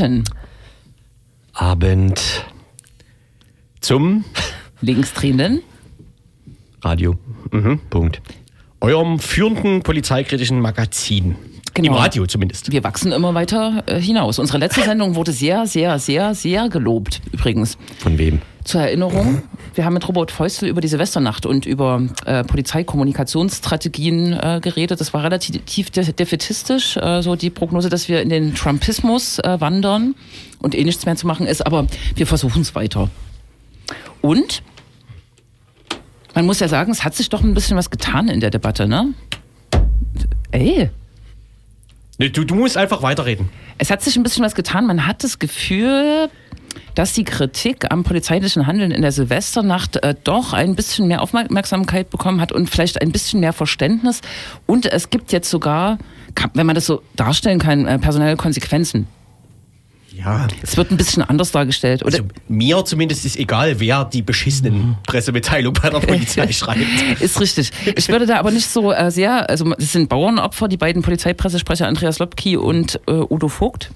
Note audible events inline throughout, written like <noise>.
guten Abend Zum Linksdrehenden. Radio. Mhm. Punkt. eurem führenden polizeikritischen Magazin. Genau. Im Radio zumindest. Wir wachsen immer weiter äh, hinaus. Unsere letzte Sendung wurde sehr, sehr, sehr, sehr gelobt, übrigens. Von wem? Zur Erinnerung, wir haben mit Robert Feustel über die Silvesternacht und über äh, Polizeikommunikationsstrategien äh, geredet. Das war relativ de defetistisch, äh, so die Prognose, dass wir in den Trumpismus äh, wandern und eh nichts mehr zu machen ist, aber wir versuchen es weiter. Und man muss ja sagen, es hat sich doch ein bisschen was getan in der Debatte, ne? Ey, Nee, Du, du musst einfach weiterreden. es hat sich ein bisschen was getan. Man hat das Gefühl, dass die Kritik am polizeilichen Handeln in der Silvesternacht äh, doch ein bisschen mehr Aufmerksamkeit bekommen hat und vielleicht ein bisschen mehr Verständnis. Und es gibt jetzt sogar, wenn man das so darstellen kann, äh, personelle Konsequenzen. Ja. Es wird ein bisschen anders dargestellt. Oder Also mir zumindest ist egal, wer die beschissenen Pressemitteilungen bei der Polizei <laughs> schreibt. Ist richtig. Ich würde da aber nicht so äh, sehr, also es sind Bauernopfer, die beiden Polizeipressesprecher Andreas Lobki und äh, Udo Vogt.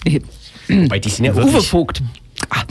Weil die sind ja Uwe Vogt.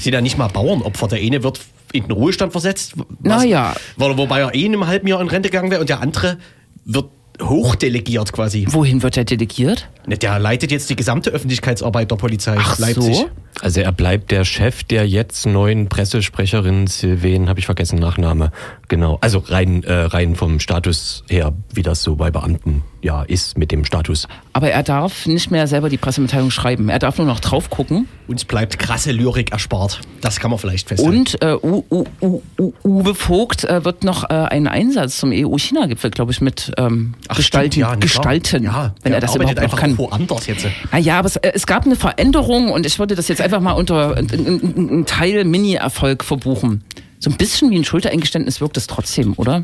Sind ja nicht mal Bauernopfer. Der eine wird in den Ruhestand versetzt. Na ja. Wo- Wobei er eh in einem halben Jahr in Rente gegangen wäre und der andere wird hochdelegiert quasi. Wohin wird er delegiert? Der leitet jetzt die gesamte Öffentlichkeitsarbeit der Polizei Ach Leipzig. so. Also er bleibt der Chef der jetzt neuen Pressesprecherin Sylvain, habe ich vergessen, Nachname. Genau. Also rein, äh, rein vom Status her, wie das so bei Beamten ja ist mit dem Status. Aber er darf nicht mehr selber die Pressemitteilung schreiben. Er darf nur noch drauf gucken. Uns bleibt krasse Lyrik erspart. Das kann man vielleicht festhalten. Und äh, U, U, U, U, Uwe Vogt äh, wird noch äh, einen Einsatz zum EU-China-Gipfel, glaube ich, mit ähm, Ach, gestalten. stimmt, ja, gestalten Ja, wenn er das überhaupt noch einfach kann. woanders jetzt. Naja, aber es, äh, es gab eine Veränderung und ich würde das jetzt einfach mal unter einen Teil Mini-Erfolg verbuchen. So ein bisschen wie ein Schultereingeständnis wirkt es trotzdem, oder?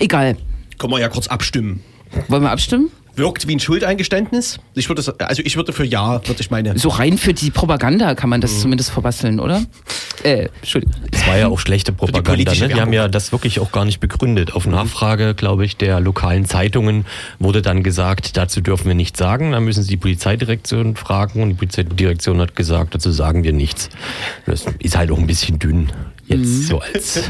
Egal. Können wir ja kurz abstimmen. Wollen wir abstimmen? Wirkt wie ein Schuldeingeständnis? Ich würde, das- also ich würde für Ja, würde ich meine. So rein für die Propaganda kann man das zumindest verbasteln, oder? Äh, Entschuldigung. Es war ja auch schlechte Propaganda. politische Ne? Die haben ja das wirklich auch gar nicht begründet. Auf Nachfrage, glaube ich, der lokalen Zeitungen wurde dann gesagt, dazu dürfen wir nichts sagen. Da müssen Sie die Polizeidirektion fragen. Und die Polizeidirektion hat gesagt, dazu sagen wir nichts. Das ist halt auch ein bisschen dünn. Jetzt so als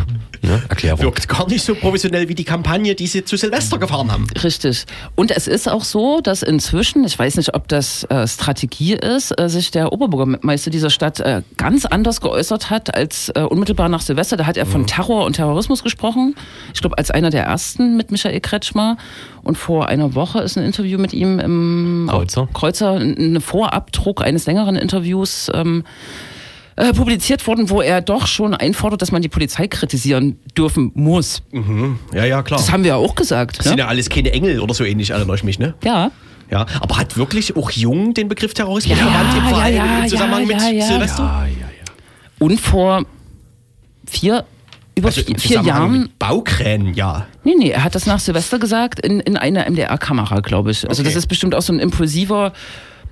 ne, Erklärung. Wirkt gar nicht so professionell wie die Kampagne, die sie zu Silvester gefahren haben. Richtig. Und es ist auch so, dass inzwischen, ich weiß nicht, ob das äh, Strategie ist, äh, sich der Oberbürgermeister dieser Stadt äh, ganz anders geäußert hat als äh, unmittelbar nach Silvester. Da hat er von Terror und Terrorismus gesprochen. Ich glaube, als einer der ersten mit Michael Kretschmer. Und vor einer Woche ist ein Interview mit ihm im Kreuzer. Kreuzer, ein Vorabdruck eines längeren Interviews. Ähm, äh, publiziert worden, wo er doch schon einfordert, dass man die Polizei kritisieren dürfen muss. Ja, ja, klar. Das haben wir ja auch gesagt. Das sind Ne? ja alles keine Engel oder so ähnlich, erinnere ich mich, ne? Ja. Ja, aber hat wirklich auch Jung den Begriff Terrorismus Ja, verwandt im, ja, Verein, ja, im Zusammenhang ja, mit ja, ja. Silvester? Und vor vier, über Also vier, im vier Jahren. mit Baukränen, ja. Nee, nee, er hat das nach Silvester gesagt in, in einer MDR-Kamera, glaube ich. Also Okay. das ist bestimmt auch so ein impulsiver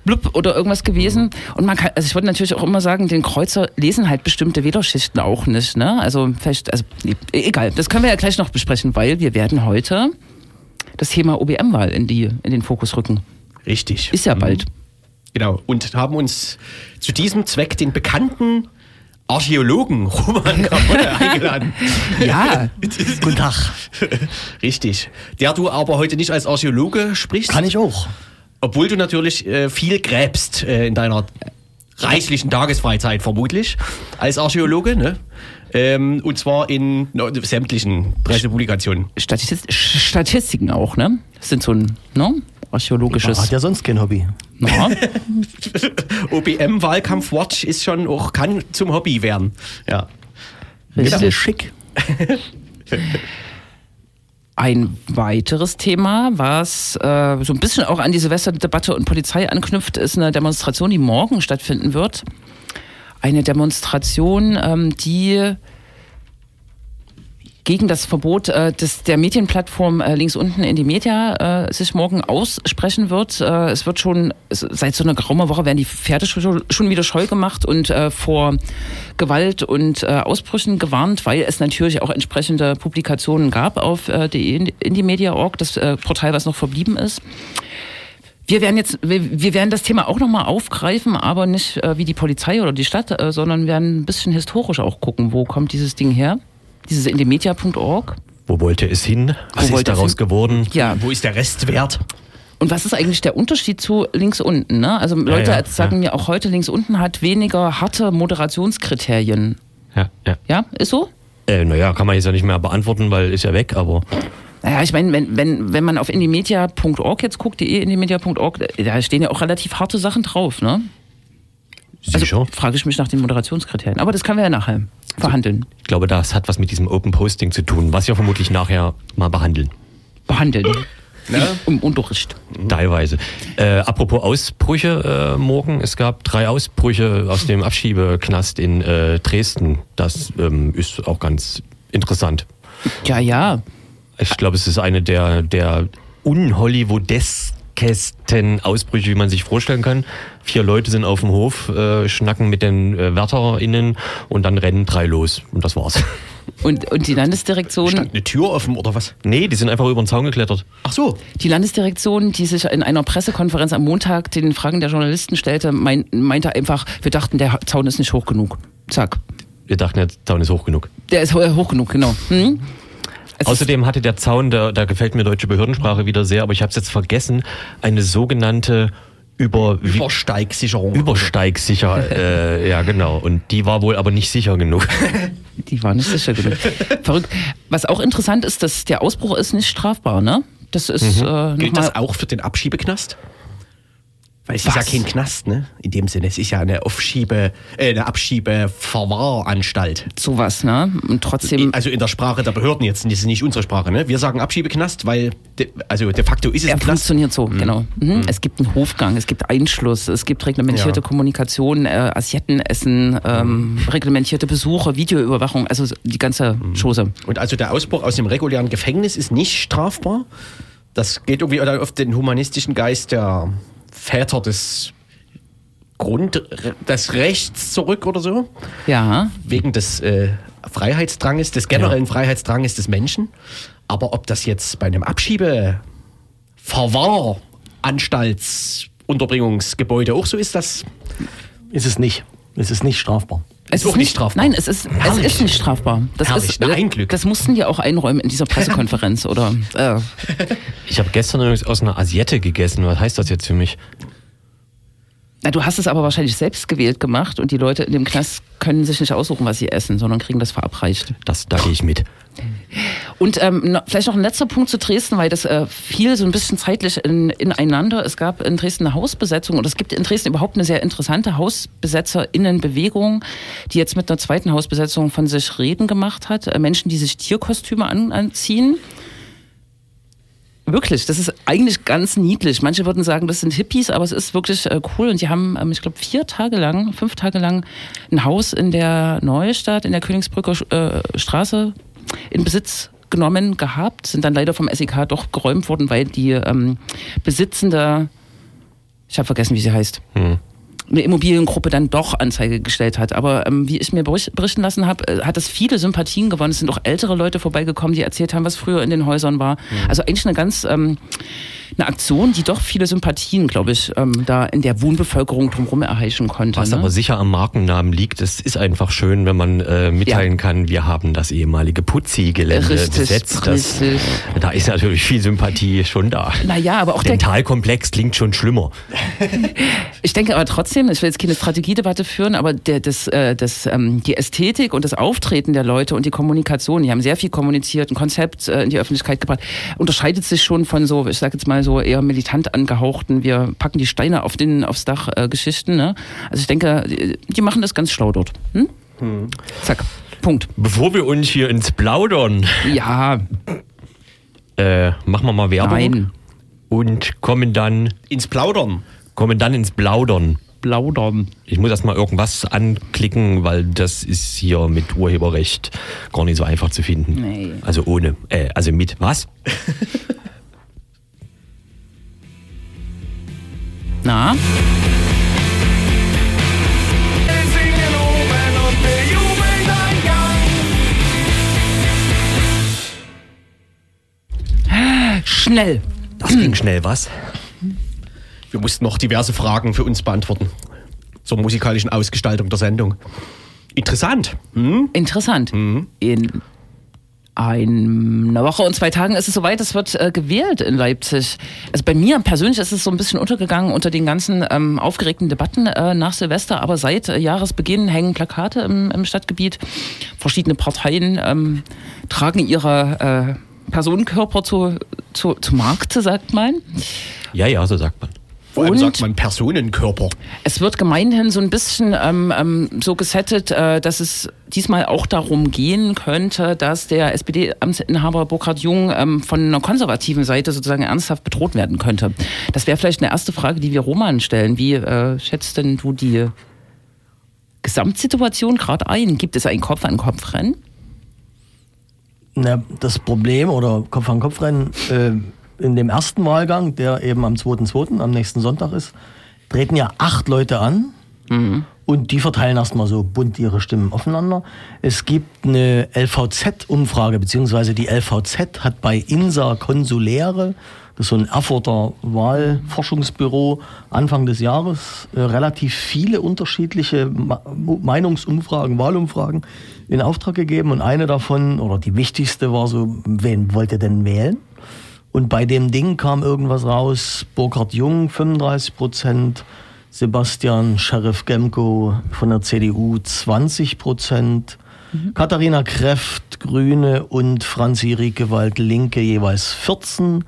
Blub oder irgendwas gewesen. Und man kann, also ich würde natürlich auch immer sagen, den Kreuzer lesen halt bestimmte Wählerschichten auch nicht. Ne? Also vielleicht, also nee, egal, das können wir ja gleich noch besprechen, weil wir werden heute das Thema OBM-Wahl in, die, in den Fokus rücken. Richtig. Ist ja bald. Genau. Und haben uns zu diesem Zweck den bekannten Archäologen Roman Capote <laughs> eingeladen. Ja, <laughs> Guten Tag. Richtig. Der du aber heute nicht als Archäologe sprichst. Kann ich auch. Obwohl du natürlich äh, viel gräbst äh, in deiner reichlichen Tagesfreizeit vermutlich als Archäologe, ne? Ähm, und zwar in no, sämtlichen Pressepublikationen. Statistik, Statistiken auch, ne? Das sind so ein ne? archäologisches. Hat ja sonst kein Hobby. Na, <laughs> OBM Wahlkampfwatch ist schon auch kann zum Hobby werden. Ja. richtig. schick. <laughs> Ein weiteres Thema, was äh, so ein bisschen auch an die Silvesterdebatte und Polizei anknüpft, ist eine Demonstration, die morgen stattfinden wird. Eine Demonstration, ähm, die gegen das Verbot äh, des, der Medienplattform äh, links unten in die Media äh, sich morgen aussprechen wird. Äh, es wird schon, es, seit so einer geraumer Woche werden die Pferde schon, schon wieder scheu gemacht und äh, vor Gewalt und äh, Ausbrüchen gewarnt, weil es natürlich auch entsprechende Publikationen gab auf äh, die Indie-Media.org, das äh, Portal, was noch verblieben ist. Wir werden jetzt, wir, wir werden das Thema auch nochmal aufgreifen, aber nicht äh, wie die Polizei oder die Stadt, äh, sondern werden ein bisschen historisch auch gucken, wo kommt dieses Ding her? Dieses indemedia.org. Wo wollte es hin? Was ist wollte es daraus hin? geworden? Ja. Wo ist der Restwert? Und was ist eigentlich der Unterschied zu links unten? Ne? Also Leute ja, sagen mir auch heute, links unten hat weniger harte Moderationskriterien. Ja, ja. Ja, ist so? Äh, naja, kann man jetzt ja nicht mehr beantworten, weil ist ja weg, aber Naja, ich meine, wenn, wenn, wenn man auf indymedia.org jetzt guckt, de indymedia.org, da stehen ja auch relativ harte Sachen drauf, ne? Sicher. Also frage ich mich nach den Moderationskriterien. Aber das können wir ja nachher verhandeln. Ich glaube, das hat was mit diesem Open Posting zu tun, was wir vermutlich nachher mal behandeln. Behandeln. Ne? Im, Unterricht. Teilweise. Äh, apropos Ausbrüche, äh, morgen, es gab drei Ausbrüche aus dem Abschiebeknast in äh, Dresden. Das ähm, ist auch ganz interessant. Ja, ja. Ich glaube, es ist eine der, der unhollywoodesk-kesten Ausbrüche, wie man sich vorstellen kann. Vier Leute sind auf dem Hof, äh, schnacken mit den äh, WärterInnen und dann rennen drei los. Und das war's. <laughs> Und, und die Landesdirektion, Stand eine Tür offen oder was? Nee, die sind einfach über den Zaun geklettert. Ach so. die Landesdirektion, die sich in einer Pressekonferenz am Montag den Fragen der Journalisten stellte, mein, meinte einfach, wir dachten, der Zaun ist nicht hoch genug. Zack. Wir dachten, der Zaun ist hoch genug. Der ist ho- hoch genug, genau. Hm? Außerdem hatte der Zaun, da, da gefällt mir deutsche Behördensprache wieder sehr, aber ich habe es jetzt vergessen, eine sogenannte über, Übersteigsicherung. Übersteigsicher, äh, ja genau. Und die war wohl aber nicht sicher genug. <laughs> Die war nicht sicher genug. Verrückt. Was auch interessant ist, dass der Ausbruch ist nicht strafbar, ne? Das ist äh, Gilt das auch für den Abschiebeknast? Weil es ist ja kein Knast, ne? In dem Sinne, es ist ja eine Aufschiebe, äh, eine Abschiebeverwahranstalt. sowas, ne? Und trotzdem. Also in der Sprache der Behörden jetzt, das ist nicht unsere Sprache, ne? Wir sagen Abschiebeknast, weil, de, also de facto ist es Er ein Knast. funktioniert so, genau. Mhm. Es gibt einen Hofgang, es gibt Einschluss, es gibt reglementierte Ja. Kommunikation, äh, Assietten-Essen, ähm, reglementierte Besuche, Videoüberwachung, also die ganze Chose. Und also der Ausbruch aus dem regulären Gefängnis ist nicht strafbar. Das geht irgendwie auf den humanistischen Geist der Väter des Grund, des Rechts zurück oder so. Ja, Wegen des äh, Freiheitsdranges, des generellen Freiheitsdranges des Menschen. Aber ob das jetzt bei einem Abschiebe Verwahr Anstaltsunterbringungsgebäude auch so ist, das Ist es nicht. Es ist nicht strafbar. Es auch nicht strafbar. Nein, es ist, es ist nicht strafbar. Das Herrlich, ist, na, ein Glück. Das mussten die auch einräumen in dieser <laughs> Pressekonferenz, oder? Äh, Ich habe gestern übrigens aus einer Asiette gegessen. Was heißt das jetzt für mich? Na, du hast es aber wahrscheinlich selbst gewählt gemacht und die Leute in dem Knast können sich nicht aussuchen, was sie essen, sondern kriegen das verabreicht. Das, da gehe ich mit. Und ähm, vielleicht noch ein letzter Punkt zu Dresden, weil das äh, fiel so ein bisschen zeitlich in, ineinander. Es gab in Dresden eine Hausbesetzung und es gibt in Dresden überhaupt eine sehr interessante Hausbesetzerinnenbewegung, die jetzt mit einer zweiten Hausbesetzung von sich reden gemacht hat. Äh, Menschen, die sich Tierkostüme an, anziehen. Wirklich, das ist eigentlich ganz niedlich. Manche würden sagen, das sind Hippies, aber es ist wirklich äh, cool. Und die haben, ähm, ich glaube, vier Tage lang, fünf Tage lang ein Haus in der Neustadt, in der Königsbrücker äh, Straße in Besitz genommen gehabt, sind dann leider vom SEK doch geräumt worden, weil die ähm, Besitzende, ich habe vergessen, wie sie heißt, eine Immobiliengruppe dann doch Anzeige gestellt hat. Aber ähm, wie ich mir bericht- berichten lassen habe, äh, hat es viele Sympathien gewonnen. Es sind auch ältere Leute vorbeigekommen, die erzählt haben, was früher in den Häusern war. Also eigentlich eine ganz ähm, eine Aktion, die doch viele Sympathien, glaube ich, ähm, da in der Wohnbevölkerung drumherum erheischen konnte. Was ne? aber sicher am Markennamen liegt, es ist einfach schön, wenn man äh, mitteilen Ja. kann, wir haben das ehemalige Putzi-Gelände besetzt. Das, richtig. da ist natürlich viel Sympathie schon da. Naja, aber auch der, Dentalkomplex klingt schon schlimmer. <laughs> Ich denke aber trotzdem, ich will jetzt keine Strategiedebatte führen, aber der, das, äh, das, ähm, die Ästhetik und das Auftreten der Leute und die Kommunikation, die haben sehr viel kommuniziert, ein Konzept äh, in die Öffentlichkeit gebracht, unterscheidet sich schon von so, ich sage jetzt mal so eher militant angehauchten, wir packen die Steine auf den, aufs Dach äh, Geschichten. Ne? Also ich denke, die, die machen das ganz schlau dort. Hm? Zack, Punkt. Bevor wir uns hier ins Plaudern, Ja, äh, machen wir mal Werbung nein, und kommen dann, ins Plaudern. kommen dann ins Plaudern. plaudern. Ich muss erst mal irgendwas anklicken, weil das ist hier mit Urheberrecht gar nicht so einfach zu finden. Nee. Also ohne, äh, also mit was? <laughs> Na? Schnell. Das ging schnell, was? Wir mussten noch diverse Fragen für uns beantworten. Zur musikalischen Ausgestaltung der Sendung. Interessant. Hm? Interessant. In einer Woche und zwei Tagen ist es soweit, es wird äh, gewählt in Leipzig. Also bei mir persönlich ist es so ein bisschen untergegangen unter den ganzen ähm, aufgeregten Debatten äh, nach Silvester, aber seit äh, Jahresbeginn hängen Plakate im, im Stadtgebiet. Verschiedene Parteien ähm, tragen ihre äh, Personenkörper zu, zu, zu Markte, sagt man. Ja, ja, so sagt man. Vor allem Und- sagt man Personenkörper. Es wird gemeinhin so ein bisschen ähm, ähm, so gesettet, äh, dass es diesmal auch darum gehen könnte, dass der SPD-Amtsinhaber Burkhard Jung ähm, von einer konservativen Seite sozusagen ernsthaft bedroht werden könnte. Das wäre vielleicht eine erste Frage, die wir Roman stellen. Wie äh, schätzt denn du die Gesamtsituation gerade ein? Gibt es ein Kopf-an-Kopf-Rennen? Na, das Problem oder Kopf-an-Kopf-Rennen äh, in dem ersten Wahlgang, der eben am 2.2., am nächsten Sonntag ist, treten ja acht Leute an und die verteilen erstmal so bunt ihre Stimmen aufeinander. Es gibt eine LVZ-Umfrage, beziehungsweise die LVZ hat bei INSA Konsuläre, das ist so ein Erfurter Wahlforschungsbüro, Anfang des Jahres äh, relativ viele unterschiedliche Ma Meinungsumfragen, Wahlumfragen in Auftrag gegeben. Und eine davon, oder die wichtigste, war so, wen wollt ihr denn wählen? Und bei dem Ding kam irgendwas raus, Burkhard Jung 35 Prozent, Sebastian Sheriff Gemko von der CDU 20 Prozent, Katharina Kräft Grüne und Franzi Riekewald Linke jeweils 14,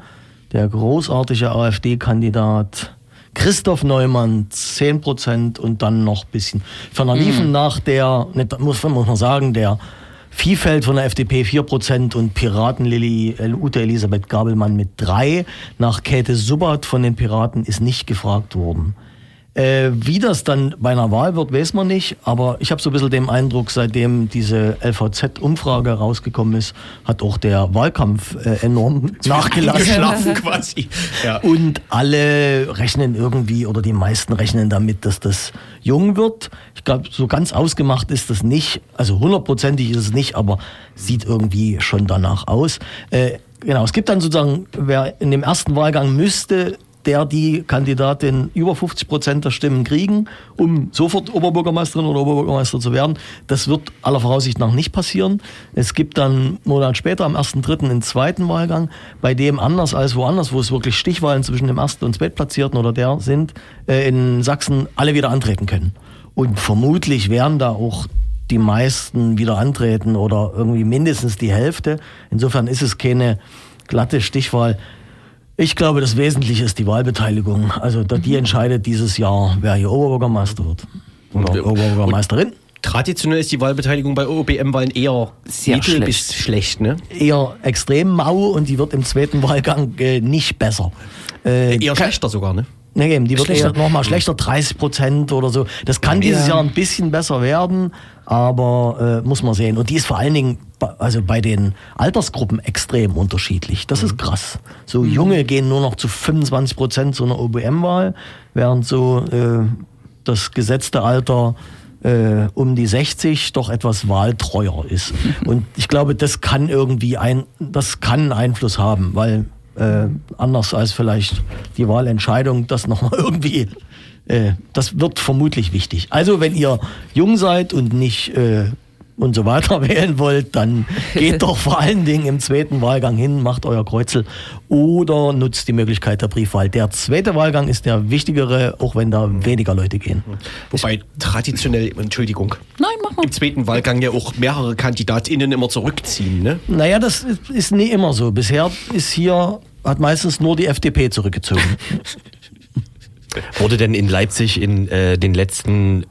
der großartige AfD-Kandidat Christoph Neumann 10 Prozent. Und dann noch ein bisschen. Ferner liefen nach der, muss, muss man sagen, der Viehfeld von der FDP 4% und Piratenlilly Ute Elisabeth Gabelmann mit 3. Nach Käthe Subbert von den Piraten ist nicht gefragt worden. Äh, wie das dann bei einer Wahl wird, weiß man nicht. Aber ich habe so ein bisschen den Eindruck, seitdem diese LVZ-Umfrage rausgekommen ist, hat auch der Wahlkampf äh, enorm nachgelassen. <laughs> Quasi. Ja. Und alle rechnen irgendwie, oder die meisten rechnen damit, dass das jung wird. Ich glaube, so ganz ausgemacht ist das nicht. Also hundertprozentig ist es nicht, aber sieht irgendwie schon danach aus. Äh, genau, es gibt dann sozusagen, wer in dem ersten Wahlgang müsste der die Kandidatin über 50 Prozent der Stimmen kriegen, um sofort Oberbürgermeisterin oder Oberbürgermeister zu werden. Das wird aller Voraussicht nach nicht passieren. Es gibt dann einen Monat später, am 1.3., einen zweiten Wahlgang, bei dem anders als woanders, wo es wirklich Stichwahlen zwischen dem ersten und zweitplatzierten oder der sind, äh, in Sachsen alle wieder antreten können. Und vermutlich werden da auch die meisten wieder antreten oder irgendwie mindestens die Hälfte. Insofern ist es keine glatte Stichwahl. Ich glaube, das Wesentliche ist die Wahlbeteiligung. Also da- die entscheidet dieses Jahr, wer hier Oberbürgermeister wird. Oder Oberbürgermeisterin. Traditionell ist die Wahlbeteiligung bei OBM-Wahlen eher Sehr mittel schlecht. bis schlecht, ne? Eher extrem mau und die wird im zweiten Wahlgang äh, nicht besser. Äh, Eher schlechter sogar, ne? Nee, eben, die wird Schlechter. eher nochmal schlechter, 30 Prozent oder so. Das kann dieses Ja. Jahr ein bisschen besser werden, aber äh, muss man sehen. Und die ist vor allen Dingen bei- also bei den Altersgruppen extrem unterschiedlich. Das ist krass. So Junge gehen nur noch zu 25 Prozent zu einer OBM-Wahl, während so äh, das gesetzte Alter äh, um die 60 doch etwas wahltreuer ist. <laughs> Und ich glaube, das kann irgendwie ein, das kann einen Einfluss haben, weil äh, anders als vielleicht die Wahlentscheidung, das nochmal <laughs> irgendwie, äh, das wird vermutlich wichtig. Also wenn ihr jung seid und nicht äh, und so weiter <laughs> wählen wollt, dann geht doch vor allen Dingen im zweiten Wahlgang hin, macht euer Kreuzel oder nutzt die Möglichkeit der Briefwahl. Der zweite Wahlgang ist der wichtigere, auch wenn da weniger Leute gehen. Wobei traditionell, Entschuldigung, Nein, mach mal. im zweiten Wahlgang ja auch mehrere KandidatInnen immer zurückziehen, ne? Naja, das ist, nie immer so. Bisher ist hier, hat meistens nur die FDP zurückgezogen. <laughs> Wurde denn in Leipzig in äh, den letzten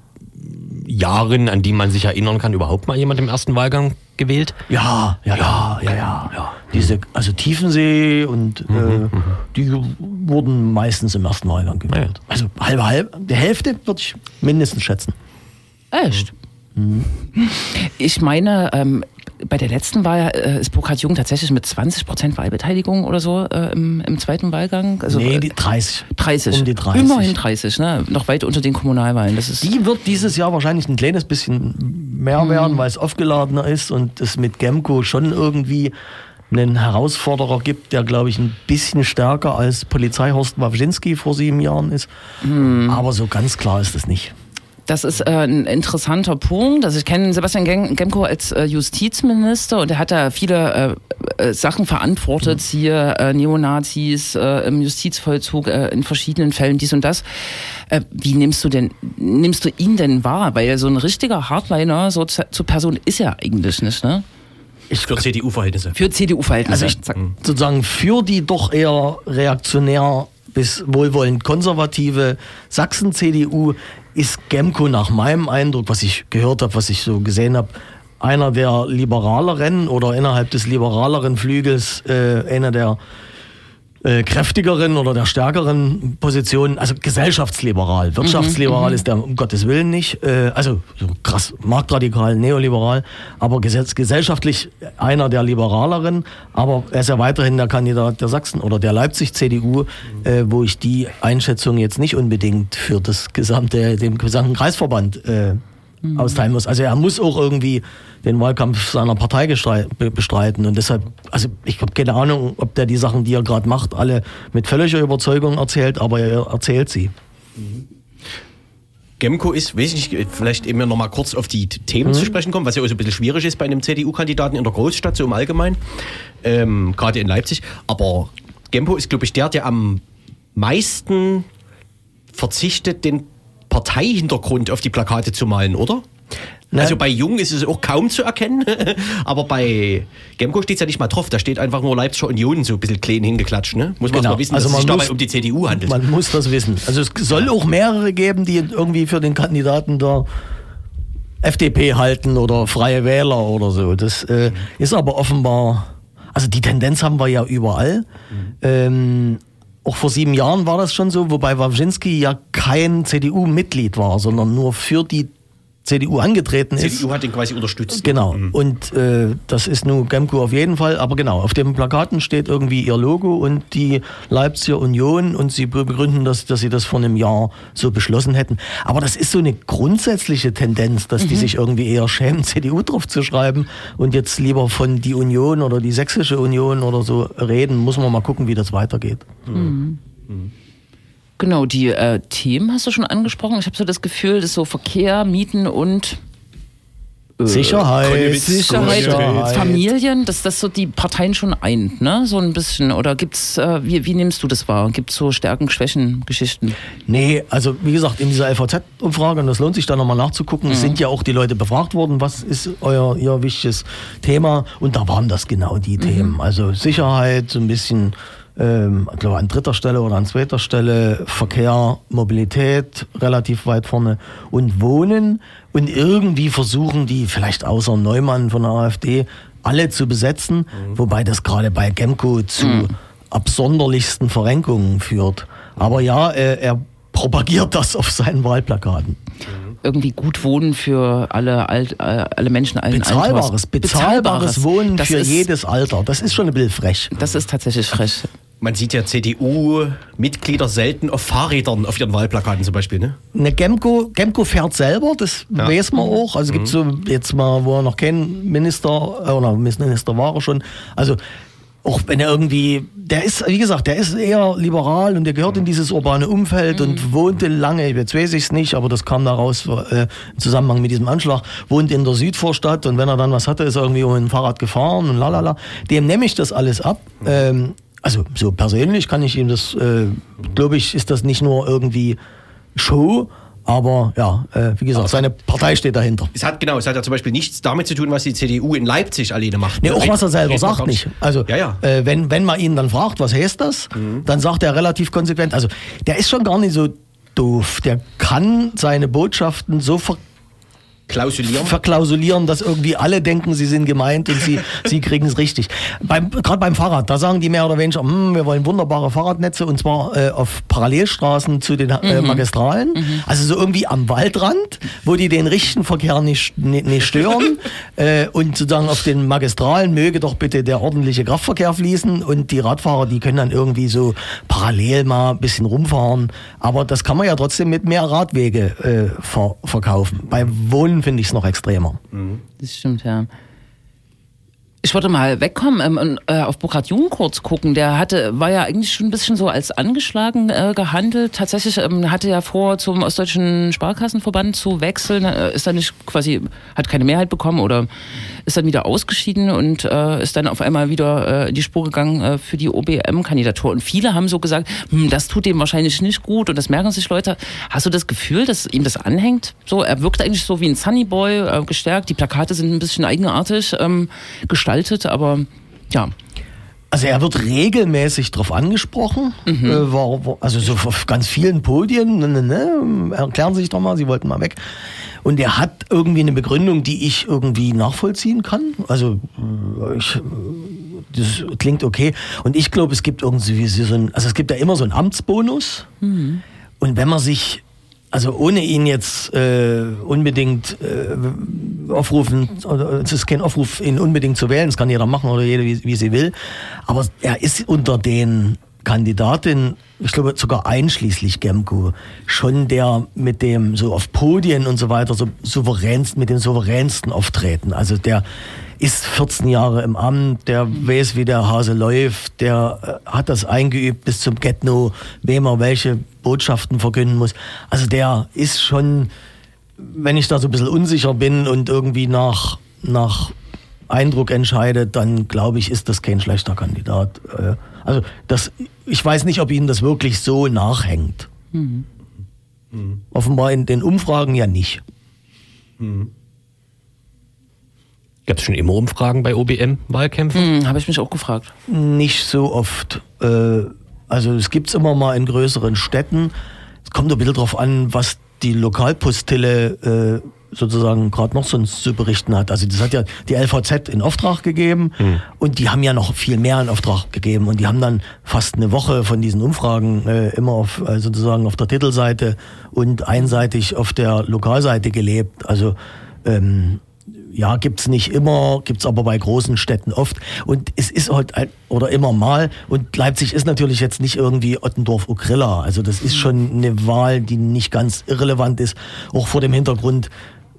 Jahren, an die man sich erinnern kann, überhaupt mal jemand im ersten Wahlgang gewählt? Ja, ja, ja, ja, ja. ja. Diese, also Tiefensee und äh, die wurden meistens im ersten Wahlgang gewählt. Also halbe, halbe, die Hälfte würde ich mindestens schätzen. Echt? Ich meine, ähm, bei der letzten Wahl äh, ist Burkhard Jung tatsächlich mit 20 Prozent Wahlbeteiligung oder so äh, im, im zweiten Wahlgang. Also, nee, äh, die 30. 30. Um die 30. Immerhin 30, ne? Noch weit unter den Kommunalwahlen. Das ist Die wird dieses Jahr wahrscheinlich ein kleines bisschen mehr werden, weil es aufgeladener ist und es mit Gemco schon irgendwie einen Herausforderer gibt, der, glaube ich, ein bisschen stärker als Polizeihorst Wawczynski vor sieben Jahren ist. Aber so ganz klar ist es nicht. Das ist äh, ein interessanter Punkt. Also ich kenne Sebastian Gem- Gemko als äh, Justizminister und er hat da viele äh, äh, Sachen verantwortet, hier äh, Neonazis äh, im Justizvollzug äh, in verschiedenen Fällen, dies und das. Äh, wie nimmst du denn, nimmst du ihn denn wahr? Weil so ein richtiger Hardliner so zu, zur Person ist er eigentlich nicht, ne? Für CDU-Verhältnisse. Für CDU-Verhältnisse. Also ich- Zack. sozusagen für die doch eher reaktionär bis wohlwollend konservative Sachsen-CDU ist Gemko nach meinem Eindruck, was ich gehört habe, was ich so gesehen habe, einer der liberaleren oder innerhalb des liberaleren Flügels äh, einer der äh, kräftigeren oder der stärkeren Positionen, also gesellschaftsliberal. Wirtschaftsliberal ist der um Gottes Willen nicht, äh, also so krass marktradikal, neoliberal, aber gesetz, gesellschaftlich einer der liberaleren, aber er ist ja weiterhin der Kandidat der Sachsen oder der Leipzig-CDU, äh, wo ich die Einschätzung jetzt nicht unbedingt für das gesamte, dem gesamten Kreisverband äh, austeilen muss. Also er muss auch irgendwie den Wahlkampf seiner Partei bestreiten und deshalb, also ich habe keine Ahnung, ob der die Sachen, die er gerade macht, alle mit völliger Überzeugung erzählt, aber er erzählt sie. Gemco ist, weiß ich nicht, vielleicht eben noch mal kurz auf die Themen zu sprechen kommen, was ja auch so ein bisschen schwierig ist bei einem CDU-Kandidaten in der Großstadt, so im Allgemeinen, ähm, gerade in Leipzig. Aber Gemco ist, glaube ich, der, der am meisten verzichtet, den Parteihintergrund auf die Plakate zu malen, oder? Nein. Also bei Jung ist es auch kaum zu erkennen, <laughs> aber bei Gemco steht es ja nicht mal drauf, da steht einfach nur Leipziger Union so ein bisschen klein hingeklatscht, ne? Muss man Genau. mal wissen, Also dass es man sich dabei muss- um die CDU handelt. Man muss das wissen. Also es soll auch mehrere geben, die irgendwie für den Kandidaten der FDP halten oder Freie Wähler oder so. Das äh, ist aber offenbar, also die Tendenz haben wir ja überall. Ähm, auch vor sieben Jahren war das schon so, wobei Wawczynski ja kein CDU-Mitglied war, sondern nur für die CDU angetreten ist. CDU hat ihn quasi unterstützt. Genau. Und äh, das ist nun Gemco auf jeden Fall. Aber genau, auf den Plakaten steht irgendwie ihr Logo und die Leipziger Union und sie begründen das, dass sie das vor einem Jahr so beschlossen hätten. Aber das ist so eine grundsätzliche Tendenz, dass die sich irgendwie eher schämen, <laughs> CDU drauf zu schreiben und jetzt lieber von die Union oder die Sächsische Union oder so reden. Muss man mal gucken, wie das weitergeht. Genau, die äh, Themen hast du schon angesprochen. Ich habe so das Gefühl, dass so Verkehr, Mieten und Sicherheit, Konnewitz, Sicherheit, Sicherheit. Familien, dass das so die Parteien schon eint, ne? So ein bisschen. Oder gibt's, äh, wie, wie nimmst du das wahr? Gibt's so Stärken, Schwächen, Geschichten? Nee, also wie gesagt, in dieser LVZ-Umfrage, und das lohnt sich da nochmal nachzugucken, es sind ja auch die Leute befragt worden, was ist euer, ihr wichtiges Thema? Und da waren das genau die Themen. Also Sicherheit, so ein bisschen, ähm, ich glaube an dritter Stelle oder an zweiter Stelle, Verkehr, Mobilität relativ weit vorne und Wohnen. Und irgendwie versuchen die, vielleicht außer Neumann von der AfD, alle zu besetzen, wobei das gerade bei Gemco zu absonderlichsten Verrenkungen führt. Aber ja, er, er propagiert das auf seinen Wahlplakaten. Irgendwie gut wohnen für alle, alt, äh, alle Menschen allen Bezahlbares, Alters. bezahlbares Wohnen das für ist, jedes Alter. Das ist schon ein bisschen frech. Das ist tatsächlich frech. Man sieht ja CDU-Mitglieder selten auf Fahrrädern auf ihren Wahlplakaten zum Beispiel, ne? Eine Gemco, Gemco fährt selber, das weiß man auch. Also gibt so jetzt mal, wo er noch kein Minister äh, oder Minister war er schon. Also auch wenn er irgendwie, der ist, wie gesagt, der ist eher liberal und der gehört in dieses urbane Umfeld und wohnte lange, jetzt weiß ich es nicht, aber das kam daraus äh, im Zusammenhang mit diesem Anschlag, wohnt in der Südvorstadt und wenn er dann was hatte, ist er irgendwie um ein Fahrrad gefahren und lalala. Dem nehme ich das alles ab. Ähm, also so persönlich kann ich ihm das, äh, glaube ich, ist das nicht nur irgendwie Show, aber ja, äh, wie gesagt, seine Partei steht dahinter. Es hat genau, es hat ja zum Beispiel nichts damit zu tun, was die CDU in Leipzig alleine macht. Nee, ne? auch was er selber Reden sagt nicht. Also ja, ja. Äh, wenn, wenn man ihn dann fragt, was heißt das, dann sagt er relativ konsequent, also der ist schon gar nicht so doof. Der kann seine Botschaften so ver Klausulieren. verklausulieren, dass irgendwie alle denken, sie sind gemeint und sie, <laughs> sie kriegen es richtig. Beim, Gerade beim Fahrrad, da sagen die mehr oder weniger, hm, wir wollen wunderbare Fahrradnetze und zwar äh, auf Parallelstraßen zu den äh, Magistralen. Also so irgendwie am Waldrand, wo die den richtigen Verkehr nicht, nicht, nicht stören. <laughs> äh, und sozusagen auf den Magistralen möge doch bitte der ordentliche Kraftverkehr fließen und die Radfahrer, die können dann irgendwie so parallel mal ein bisschen rumfahren. Aber das kann man ja trotzdem mit mehr Radwege äh, ver verkaufen. Bei Wohnen finde ich es noch extremer. Das stimmt, ja. Ich wollte mal wegkommen ähm, und äh, auf Burkhard Jung kurz gucken. Der hatte, war ja eigentlich schon ein bisschen so als angeschlagen äh, gehandelt. Tatsächlich ähm, hatte er vor, zum Ostdeutschen Sparkassenverband zu wechseln, äh, ist dann nicht quasi, hat keine Mehrheit bekommen oder ist dann wieder ausgeschieden und äh, ist dann auf einmal wieder äh, in die Spur gegangen äh, für die OBM-Kandidatur. Und viele haben so gesagt, hm, das tut ihm wahrscheinlich nicht gut und das merken sich Leute. Hast du das Gefühl, dass ihm das anhängt? So, er wirkt eigentlich so wie ein Sunnyboy, äh, gestärkt. Die Plakate sind ein bisschen eigenartig ähm, gestaltet, aber ja. Also er wird regelmäßig darauf angesprochen, Mhm. äh, war, war, also so auf ganz vielen Podien, ne, ne, ne, erklären Sie sich doch mal, Sie wollten mal weg. Und er hat irgendwie eine Begründung, die ich irgendwie nachvollziehen kann. Also äh, ich, das klingt okay. Und ich glaube, es gibt irgendwie so ein, also es gibt ja immer so einen Amtsbonus. Und wenn man sich also ohne ihn jetzt äh, unbedingt äh, aufrufen, oder es ist kein Aufruf, ihn unbedingt zu wählen, das kann jeder machen oder jede, wie, wie sie will. Aber er ist unter den Kandidatinnen, ich glaube sogar einschließlich Gemco, schon der mit dem so auf Podien und so weiter so souveränst, mit dem souveränsten Auftreten. Also der ist 14 Jahre im Amt, der weiß, wie der Hase läuft, der äh, hat das eingeübt bis zum Get-No, wem er welche Botschaften verkünden muss. Also der ist schon, wenn ich da so ein bisschen unsicher bin und irgendwie nach, nach Eindruck entscheide, dann glaube ich, ist das kein schlechter Kandidat. Also das, ich weiß nicht, ob Ihnen das wirklich so nachhängt. Offenbar in den Umfragen ja nicht. Gab es schon immer Umfragen bei OBM-Wahlkämpfen? Hm, Habe ich mich auch gefragt. Nicht so oft. Äh, Also es gibt's immer mal in größeren Städten. Es kommt ein bisschen drauf an, was die Lokalpostille äh, sozusagen gerade noch sonst zu berichten hat. Also das hat ja die LVZ in Auftrag gegeben und die haben ja noch viel mehr in Auftrag gegeben und die haben dann fast eine Woche von diesen Umfragen äh, immer auf äh, sozusagen auf der Titelseite und einseitig auf der Lokalseite gelebt. Also ähm, ja, gibt's nicht immer, gibt's aber bei großen Städten oft. Und es ist halt ein- oder immer mal. Und Leipzig ist natürlich jetzt nicht irgendwie Ottendorf-Ukrilla. Also das ist schon eine Wahl, die nicht ganz irrelevant ist. Auch vor dem Hintergrund,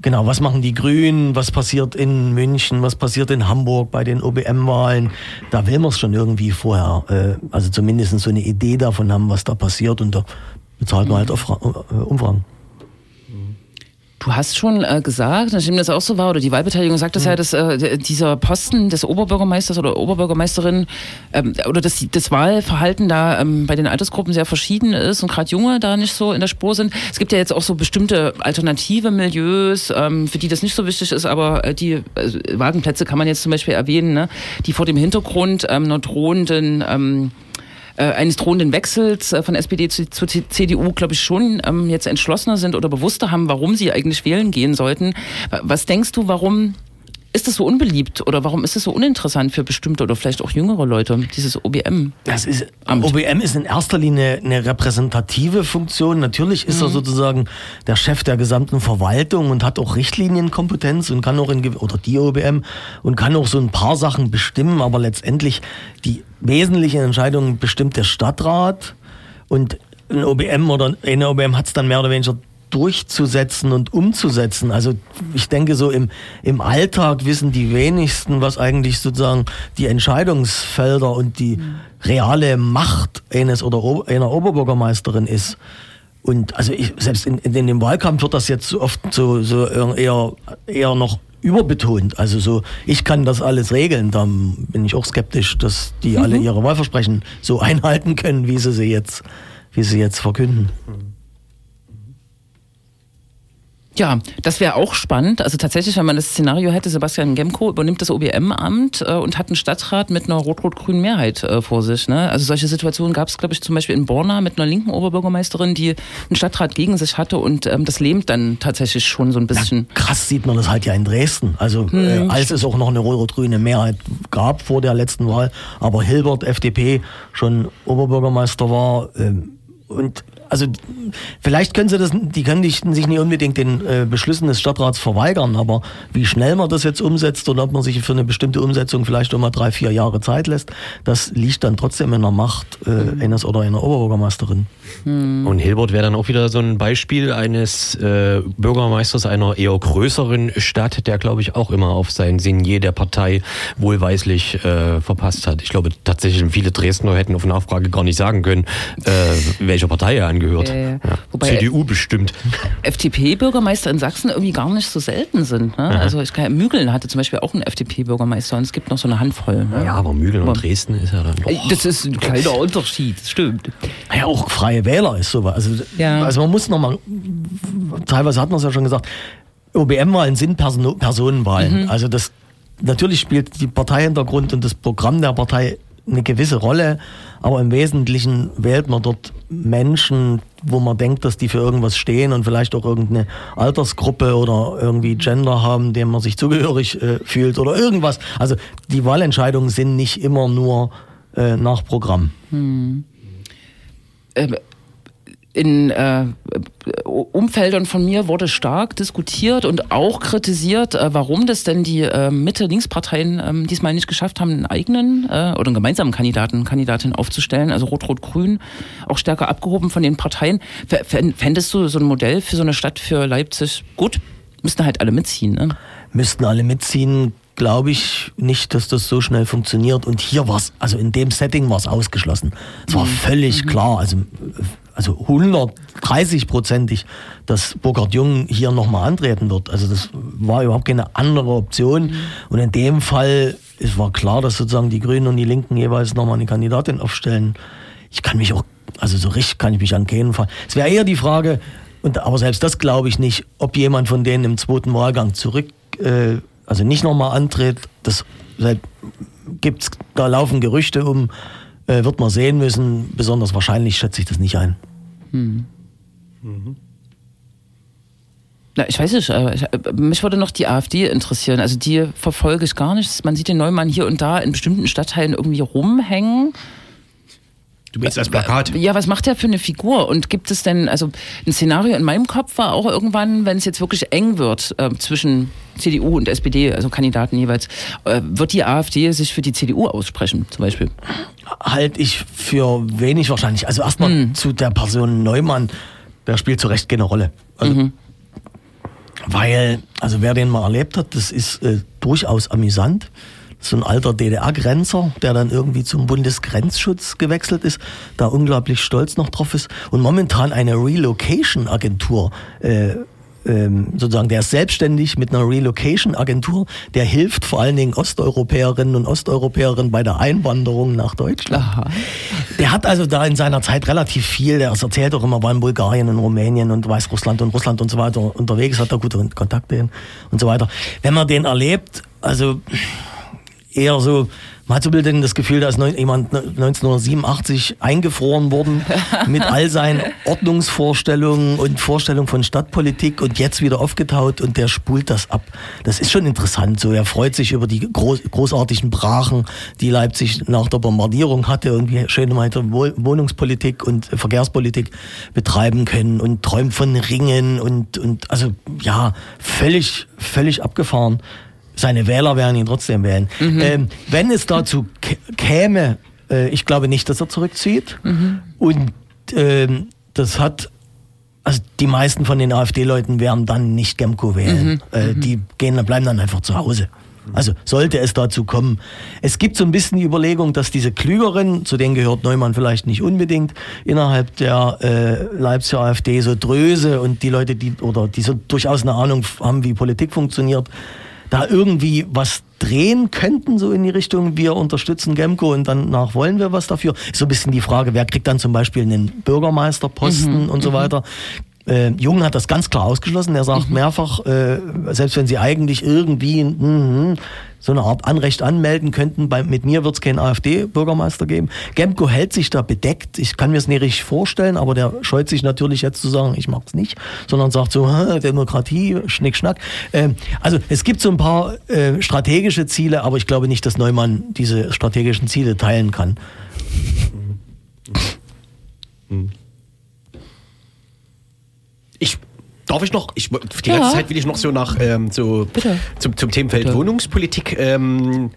genau, was machen die Grünen, was passiert in München, was passiert in Hamburg bei den OBM-Wahlen. Da will man es schon irgendwie vorher, äh, also zumindest so eine Idee davon haben, was da passiert. Und da bezahlt man halt auf äh, Umfragen. Du hast schon äh, gesagt, nachdem das auch so war, oder die Wahlbeteiligung sagt das ja, dass äh, dieser Posten des Oberbürgermeisters oder Oberbürgermeisterin ähm, oder dass die- das Wahlverhalten da ähm, bei den Altersgruppen sehr verschieden ist und gerade Junge da nicht so in der Spur sind. Es gibt ja jetzt auch so bestimmte alternative Milieus, ähm, für die das nicht so wichtig ist, aber äh, die äh, Wagenplätze kann man jetzt zum Beispiel erwähnen, ne, die vor dem Hintergrund ähm, einer drohenden ähm, äh, eines drohenden Wechsels äh, von SPD zu, zu CDU, glaube ich, schon ähm, jetzt entschlossener sind oder bewusster haben, warum sie eigentlich wählen gehen sollten. Wa- Was denkst du, warum ist es so unbeliebt oder warum ist es so uninteressant für bestimmte oder vielleicht auch jüngere Leute, dieses OBM? Das ist, Amt. OBM ist in erster Linie eine repräsentative Funktion. Natürlich ist er sozusagen der Chef der gesamten Verwaltung und hat auch Richtlinienkompetenz und kann auch in, oder die OBM und kann auch so ein paar Sachen bestimmen, aber letztendlich die wesentlichen Entscheidungen bestimmt der Stadtrat und ein OBM oder eine OBM hat es dann mehr oder weniger durchzusetzen und umzusetzen. Also ich denke so im, im Alltag wissen die wenigsten, was eigentlich sozusagen die Entscheidungsfelder und die reale Macht eines oder einer Oberbürgermeisterin ist. Und also ich, selbst in, in dem Wahlkampf wird das jetzt so oft so, so eher, eher noch überbetont. Also so, ich kann das alles regeln. Da bin ich auch skeptisch, dass die alle ihre Wahlversprechen so <laughs> einhalten können, wie sie sie jetzt, wie sie jetzt verkünden. Ja, das wäre auch spannend. Also tatsächlich, wenn man das Szenario hätte, Sebastian Gemko übernimmt das OBM-Amt äh, und hat einen Stadtrat mit einer rot-rot-grünen Mehrheit äh, vor sich. Ne? Also solche Situationen gab es, glaube ich, zum Beispiel in Borna mit einer linken Oberbürgermeisterin, die einen Stadtrat gegen sich hatte und ähm, das lähmt dann tatsächlich schon so ein bisschen. Krass sieht man das halt ja in Dresden. Also äh, als es auch noch eine rot-rot-grüne Mehrheit gab vor der letzten Wahl, aber Hilbert, FDP, schon Oberbürgermeister war. ähm, und also vielleicht können sie das, die können nicht, sich nicht unbedingt den äh, Beschlüssen des Stadtrats verweigern, aber wie schnell man das jetzt umsetzt und ob man sich für eine bestimmte Umsetzung vielleicht immer drei, vier Jahre Zeit lässt, das liegt dann trotzdem in der Macht äh, eines oder einer Oberbürgermeisterin. Und Hilbert wäre dann auch wieder so ein Beispiel eines äh, Bürgermeisters einer eher größeren Stadt, der, glaube ich, auch immer auf sein Signier der Partei wohlweislich äh, verpasst hat. Ich glaube tatsächlich, viele Dresdner hätten auf Nachfrage gar nicht sagen können, äh, welcher Partei er angehört. Ja, ja. Ja. Wobei- CDU bestimmt. <laughs> FDP-Bürgermeister in Sachsen irgendwie gar nicht so selten sind. Ne? Also ich kann, Mügeln hatte zum Beispiel auch einen FDP-Bürgermeister und es gibt noch so eine Handvoll. Ne? Ja, aber Mügeln und Dresden ist ja dann doch. Das ist ein kleiner Unterschied, stimmt. Ja, auch freie Wähler ist sowas. Also, Ja. also man muss nochmal, teilweise hat man es ja schon gesagt, OBM-Wahlen sind Person Personenwahlen. Also das natürlich spielt die Parteihintergrund und das Programm der Partei eine gewisse Rolle, aber im Wesentlichen wählt man dort Menschen, wo man denkt, dass die für irgendwas stehen und vielleicht auch irgendeine Altersgruppe oder irgendwie Gender haben, dem man sich zugehörig äh, fühlt oder irgendwas. Also die Wahlentscheidungen sind nicht immer nur äh, nach Programm. Ähm, in äh, Umfeldern von mir wurde stark diskutiert und auch kritisiert, äh, warum das denn die äh, Mitte-Links-Parteien ähm, diesmal nicht geschafft haben, einen eigenen äh, oder einen gemeinsamen Kandidaten, Kandidatin aufzustellen, also Rot-Rot-Grün, auch stärker abgehoben von den Parteien. Fändest du so ein Modell für so eine Stadt für Leipzig gut? Müssten halt alle mitziehen, ne? müssten alle mitziehen, glaube ich nicht, dass das so schnell funktioniert. Und hier war es, also in dem Setting war es ausgeschlossen. Es war völlig klar, also, also 130-prozentig, dass Burkhard Jung hier nochmal antreten wird. Also das war überhaupt keine andere Option. Und in dem Fall, es war klar, dass sozusagen die Grünen und die Linken jeweils nochmal eine Kandidatin aufstellen. Ich kann mich auch, also so richtig kann ich mich an keinen Fall. Es wäre eher die Frage, und, aber selbst das glaube ich nicht, ob jemand von denen im zweiten Wahlgang zurück, äh, also nicht nochmal antritt. Das gibt's, da laufen Gerüchte um, äh, wird man sehen müssen. Besonders wahrscheinlich schätze ich das nicht ein. Na, ich weiß nicht, äh, ich, äh, mich würde noch die AfD interessieren. Also die verfolge ich gar nicht. Man sieht den Neumann hier und da in bestimmten Stadtteilen irgendwie rumhängen. Du meinst das Plakat? Ja, was macht der für eine Figur? Und gibt es denn, also ein Szenario in meinem Kopf war auch irgendwann, wenn es jetzt wirklich eng wird äh, zwischen CDU und SPD, also Kandidaten jeweils, äh, wird die AfD sich für die CDU aussprechen, zum Beispiel? Halte ich für wenig wahrscheinlich. Also erstmal zu der Person Neumann, der spielt zu Recht keine Rolle. Also, Weil, also wer den mal erlebt hat, das ist äh, durchaus amüsant. So ein alter DDR-Grenzer, der dann irgendwie zum Bundesgrenzschutz gewechselt ist, da unglaublich stolz noch drauf ist und momentan eine Relocation-Agentur äh, ähm, sozusagen, der ist selbstständig mit einer Relocation-Agentur, der hilft vor allen Dingen Osteuropäerinnen und Osteuropäerinnen bei der Einwanderung nach Deutschland. Aha. Der hat also da in seiner Zeit relativ viel, der erzählt auch immer, war in Bulgarien und Rumänien und Weißrussland und Russland und so weiter unterwegs, hat da gute Kontakte hin und so weiter. Wenn man den erlebt, also eher so, man hat so ein bisschen das Gefühl, da ist jemand 1987 eingefroren worden <laughs> mit all seinen Ordnungsvorstellungen und Vorstellungen von Stadtpolitik und jetzt wieder aufgetaut und der spult das ab. Das ist schon interessant. So, er freut sich über die groß, großartigen Brachen, die Leipzig nach der Bombardierung hatte und wie schön weiter Wohnungspolitik und Verkehrspolitik betreiben können und träumt von Ringen und, und also ja, völlig, völlig abgefahren seine Wähler werden ihn trotzdem wählen. Ähm, wenn es dazu kä- käme, äh, ich glaube nicht, dass er zurückzieht. Und ähm, das hat, also die meisten von den AfD-Leuten werden dann nicht Gemco wählen. Äh, die gehen, bleiben dann einfach zu Hause. Also sollte es dazu kommen. Es gibt so ein bisschen die Überlegung, dass diese Klügeren, zu denen gehört Neumann vielleicht nicht unbedingt, innerhalb der äh, Leipziger AfD so Dröse und die Leute, die oder die so durchaus eine Ahnung haben, wie Politik funktioniert, da irgendwie was drehen könnten, so in die Richtung, wir unterstützen Gemco und danach wollen wir was dafür. Ist so ein bisschen die Frage, wer kriegt dann zum Beispiel einen Bürgermeisterposten und so weiter. Äh, Jung hat das ganz klar ausgeschlossen. Er sagt mehrfach, äh, selbst wenn sie eigentlich irgendwie mm, so eine Art Anrecht anmelden könnten, bei, mit mir wird es keinen AfD-Bürgermeister geben. Gemco hält sich da bedeckt. Ich kann mir es nicht richtig vorstellen, aber der scheut sich natürlich jetzt zu sagen, ich mach's nicht, sondern sagt so, <laughs> "Hä, Demokratie, Schnick, Schnack. Ähm, also es gibt so ein paar äh, strategische Ziele, aber ich glaube nicht, dass Neumann diese strategischen Ziele teilen kann. Ich darf ich noch, ich, die Ja. ganze Zeit will ich noch so nach ähm, so Bitte. Zum, zum Themenfeld Bitte. Wohnungspolitik ähm,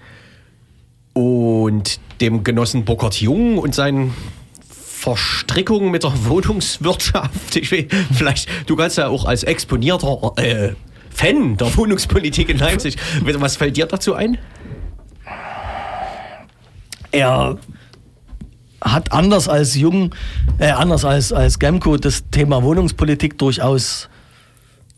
und dem Genossen Burkhard Jung und seinen Verstrickungen mit der Wohnungswirtschaft. Ich will, vielleicht, du kannst ja auch als exponierter äh, Fan der Wohnungspolitik in Leipzig, was fällt dir dazu ein? er hat anders als Jung, äh, anders als, als Gemco das Thema Wohnungspolitik durchaus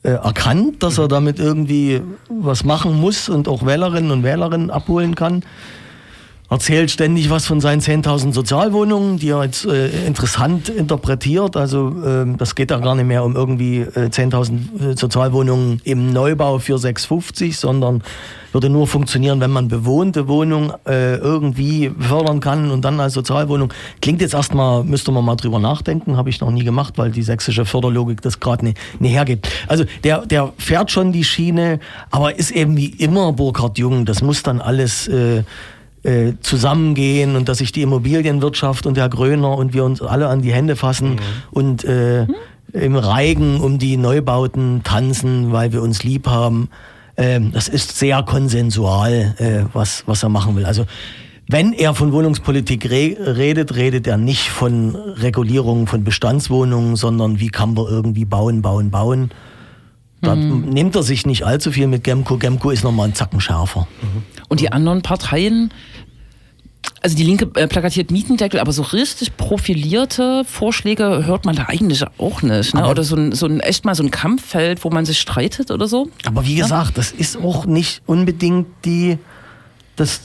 äh, erkannt, dass er damit irgendwie was machen muss und auch Wählerinnen und Wählerinnen abholen kann. Erzählt ständig was von seinen 10.000 Sozialwohnungen, die er jetzt äh, interessant interpretiert. Also ähm, das geht ja gar nicht mehr um irgendwie äh, 10.000 äh, Sozialwohnungen im Neubau für 650, sondern würde nur funktionieren, wenn man bewohnte Wohnungen äh, irgendwie fördern kann und dann als Sozialwohnung. Klingt jetzt erstmal, müsste man mal drüber nachdenken, habe ich noch nie gemacht, weil die sächsische Förderlogik das gerade nicht, nicht hergibt. Also der, der fährt schon die Schiene, aber ist eben wie immer Burkhard Jung, das muss dann alles äh, äh, zusammengehen und dass sich die Immobilienwirtschaft und Herr Gröner und wir uns alle an die Hände fassen und äh, im Reigen um die Neubauten tanzen, weil wir uns lieb haben. Ähm, das ist sehr konsensual, äh, was, was er machen will. Also wenn er von Wohnungspolitik re redet, redet er nicht von Regulierung von Bestandswohnungen, sondern wie kann man irgendwie bauen, bauen, bauen. Da nimmt er sich nicht allzu viel mit Gemco. Gemco ist nochmal ein Zacken schärfer. Und die anderen Parteien, also die Linke äh, plakatiert Mietendeckel, aber so richtig profilierte Vorschläge hört man da eigentlich auch nicht. Ne? Oder so ein, so ein echt mal so ein Kampffeld, wo man sich streitet oder so. Aber wie gesagt, das ist auch nicht unbedingt die, das,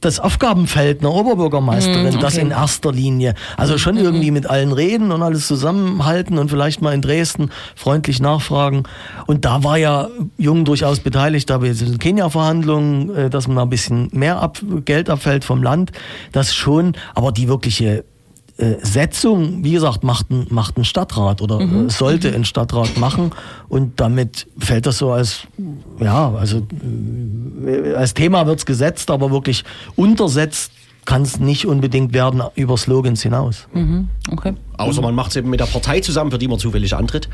das Aufgabenfeld einer Oberbürgermeisterin, das in erster Linie. Also schon irgendwie mit allen reden und alles zusammenhalten und vielleicht mal in Dresden freundlich nachfragen. Und da war ja Jung durchaus beteiligt, da wir sind Kenia-Verhandlungen, äh, dass man ein bisschen mehr ab, Geld abfällt vom Land. Das schon, aber die wirkliche äh, Setzung, wie gesagt, macht ein, macht ein Stadtrat oder äh, sollte ein Stadtrat machen. Und damit fällt das so als, ja, also äh, als Thema wird's gesetzt, aber wirklich untersetzt kann es nicht unbedingt werden über Slogans hinaus. Okay. Außer man macht es eben mit der Partei zusammen, für die man zufällig antritt.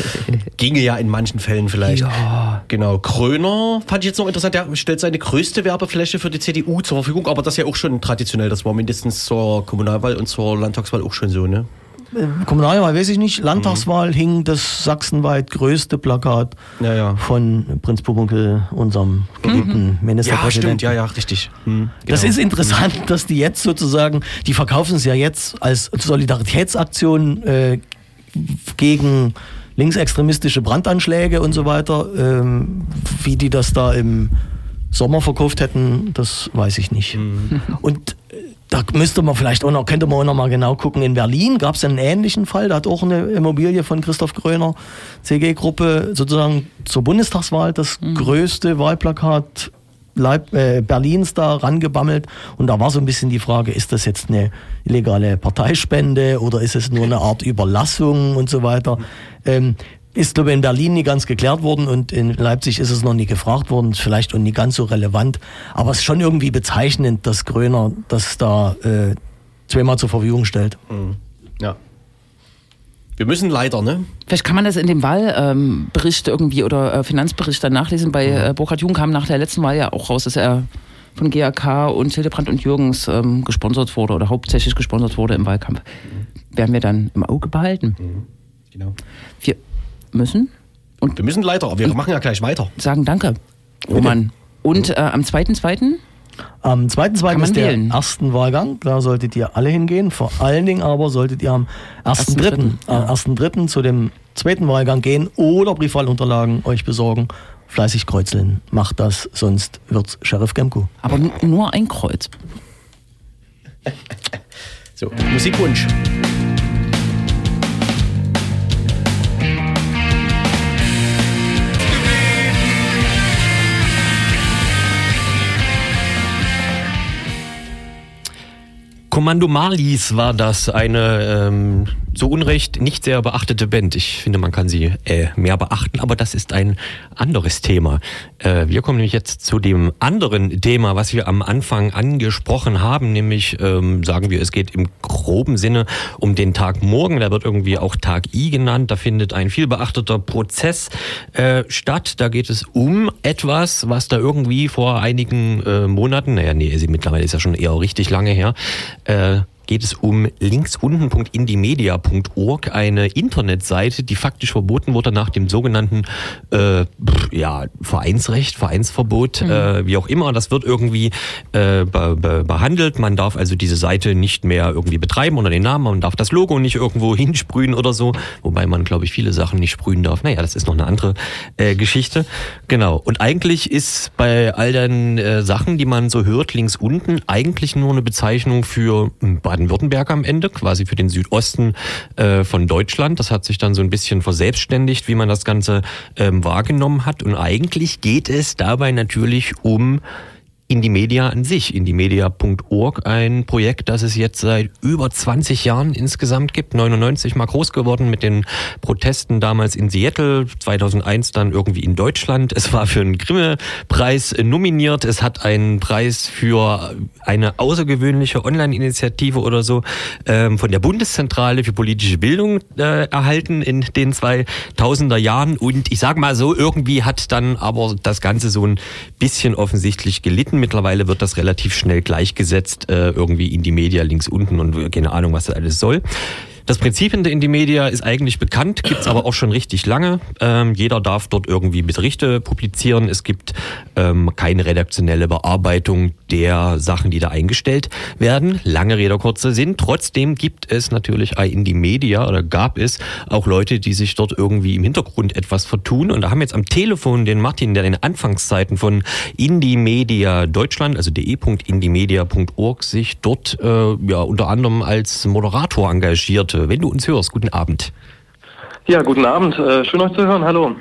<laughs> Ginge ja in manchen Fällen vielleicht. Ja. Genau. Kröner fand ich jetzt noch interessant. Der stellt seine größte Werbefläche für die CDU zur Verfügung, aber das ist ja auch schon traditionell. Das war mindestens zur Kommunalwahl und zur Landtagswahl auch schon so, ne? Kommunalwahl weiß ich nicht, Landtagswahl hing das sachsenweit größte Plakat Ja, ja. von Prinz Pumuckl, unserem geliebten Ja, Ministerpräsidenten. stimmt, ja, ja, richtig. Hm, Das genau. ist interessant, dass die jetzt sozusagen, die verkaufen es ja jetzt als Solidaritätsaktion äh, gegen linksextremistische Brandanschläge und so weiter. Ähm, wie die das da im Sommer verkauft hätten, das weiß ich nicht. Und äh, da müsste man vielleicht auch noch, könnte man auch noch mal genau gucken. In Berlin gab es einen ähnlichen Fall. Da hat auch eine Immobilie von Christoph Gröner, CG-Gruppe, sozusagen zur Bundestagswahl das größte Wahlplakat Leib, äh, Berlins da rangebammelt. Und da war so ein bisschen die Frage, ist das jetzt eine illegale Parteispende oder ist es nur eine Art Überlassung und so weiter. Ähm, ist, glaube ich, in Berlin nie ganz geklärt worden und in Leipzig ist es noch nie gefragt worden, ist vielleicht auch nie ganz so relevant. Aber es ist schon irgendwie bezeichnend, dass Gröner das da äh, zweimal zur Verfügung stellt. Ja. Wir müssen leider, ne? Vielleicht kann man das in dem Wahlbericht irgendwie oder äh, Finanzbericht dann nachlesen. Bei äh, Burkhard Jung kam nach der letzten Wahl ja auch raus, dass er von GAK und Hildebrand und Jürgens ähm, gesponsert wurde oder hauptsächlich gesponsert wurde im Wahlkampf. Werden wir dann im Auge behalten. Genau. Wir müssen und Wir müssen leider, aber wir machen ja gleich weiter. sagen Danke, Roman. Und äh, am 2.2. Am 2.2. Kann man ist der wählen. ersten Wahlgang. Da solltet ihr alle hingehen. Vor allen Dingen aber solltet ihr am 1.3. Ja. Am 1.3. zu dem zweiten Wahlgang gehen oder Briefwahlunterlagen euch besorgen. Fleißig kreuzeln. Macht das, sonst wird's Sheriff Gemko. Aber nur ein Kreuz. So, Musikwunsch. Kommando Marlies war das, eine ähm, zu Unrecht nicht sehr beachtete Band. Ich finde, man kann sie äh, mehr beachten, aber das ist ein anderes Thema. Äh, wir kommen nämlich jetzt zu dem anderen Thema, was wir am Anfang angesprochen haben, nämlich ähm, sagen wir, es geht im groben Sinne um den Tag morgen. Der wird irgendwie auch Tag I genannt. Da findet ein viel beachteter Prozess äh, statt. Da geht es um etwas, was da irgendwie vor einigen äh, Monaten, naja, nee, mittlerweile ist ja schon eher richtig lange her, äh, geht es um linksunten.indimedia.org, eine Internetseite, die faktisch verboten wurde nach dem sogenannten äh, ja, Vereinsrecht, Vereinsverbot, mhm. äh, wie auch immer. Das wird irgendwie äh, be be behandelt. Man darf also diese Seite nicht mehr irgendwie betreiben unter den Namen. Man darf das Logo nicht irgendwo <laughs> hinsprühen oder so. Wobei man, glaube ich, viele Sachen nicht sprühen darf. Naja, das ist noch eine andere äh, Geschichte. Genau. Und eigentlich ist bei all den äh, Sachen, die man so hört, links unten, eigentlich nur eine Bezeichnung für Baden-Württemberg am Ende, quasi für den Südosten äh, von Deutschland. Das hat sich dann so ein bisschen verselbstständigt, wie man das Ganze ähm, wahrgenommen hat. Und eigentlich geht es dabei natürlich um Indimedia an sich, indimedia.org, ein Projekt, das es jetzt seit über 20 Jahren insgesamt gibt. 99 mal groß geworden mit den Protesten damals in Seattle, 2001 dann irgendwie in Deutschland. Es war für einen Grimme-Preis nominiert. Es hat einen Preis für eine außergewöhnliche Online-Initiative oder so ähm, von der Bundeszentrale für politische Bildung äh, erhalten in den 2000er Jahren. Und ich sag mal so, irgendwie hat dann aber das Ganze so ein bisschen offensichtlich gelitten Mittlerweile wird das relativ schnell gleichgesetzt, äh, irgendwie in die Media links unten und keine Ahnung, was das alles soll. Das Prinzip hinter Indie Media ist eigentlich bekannt, gibt's aber auch schon richtig lange. Ähm, jeder darf dort irgendwie Berichte publizieren. Es gibt ähm, keine redaktionelle Bearbeitung der Sachen, die da eingestellt werden. Lange Rede, kurzer Sinn. Trotzdem gibt es natürlich bei Indie Media oder gab es auch Leute, die sich dort irgendwie im Hintergrund etwas vertun. Und da haben jetzt am Telefon den Martin, der in den Anfangszeiten von Indie Media Deutschland, also de.indiemedia.org, sich dort äh, ja unter anderem als Moderator engagierte wenn du uns hörst. Guten Abend. Ja, guten Abend. Äh, schön euch zu hören. Hallo.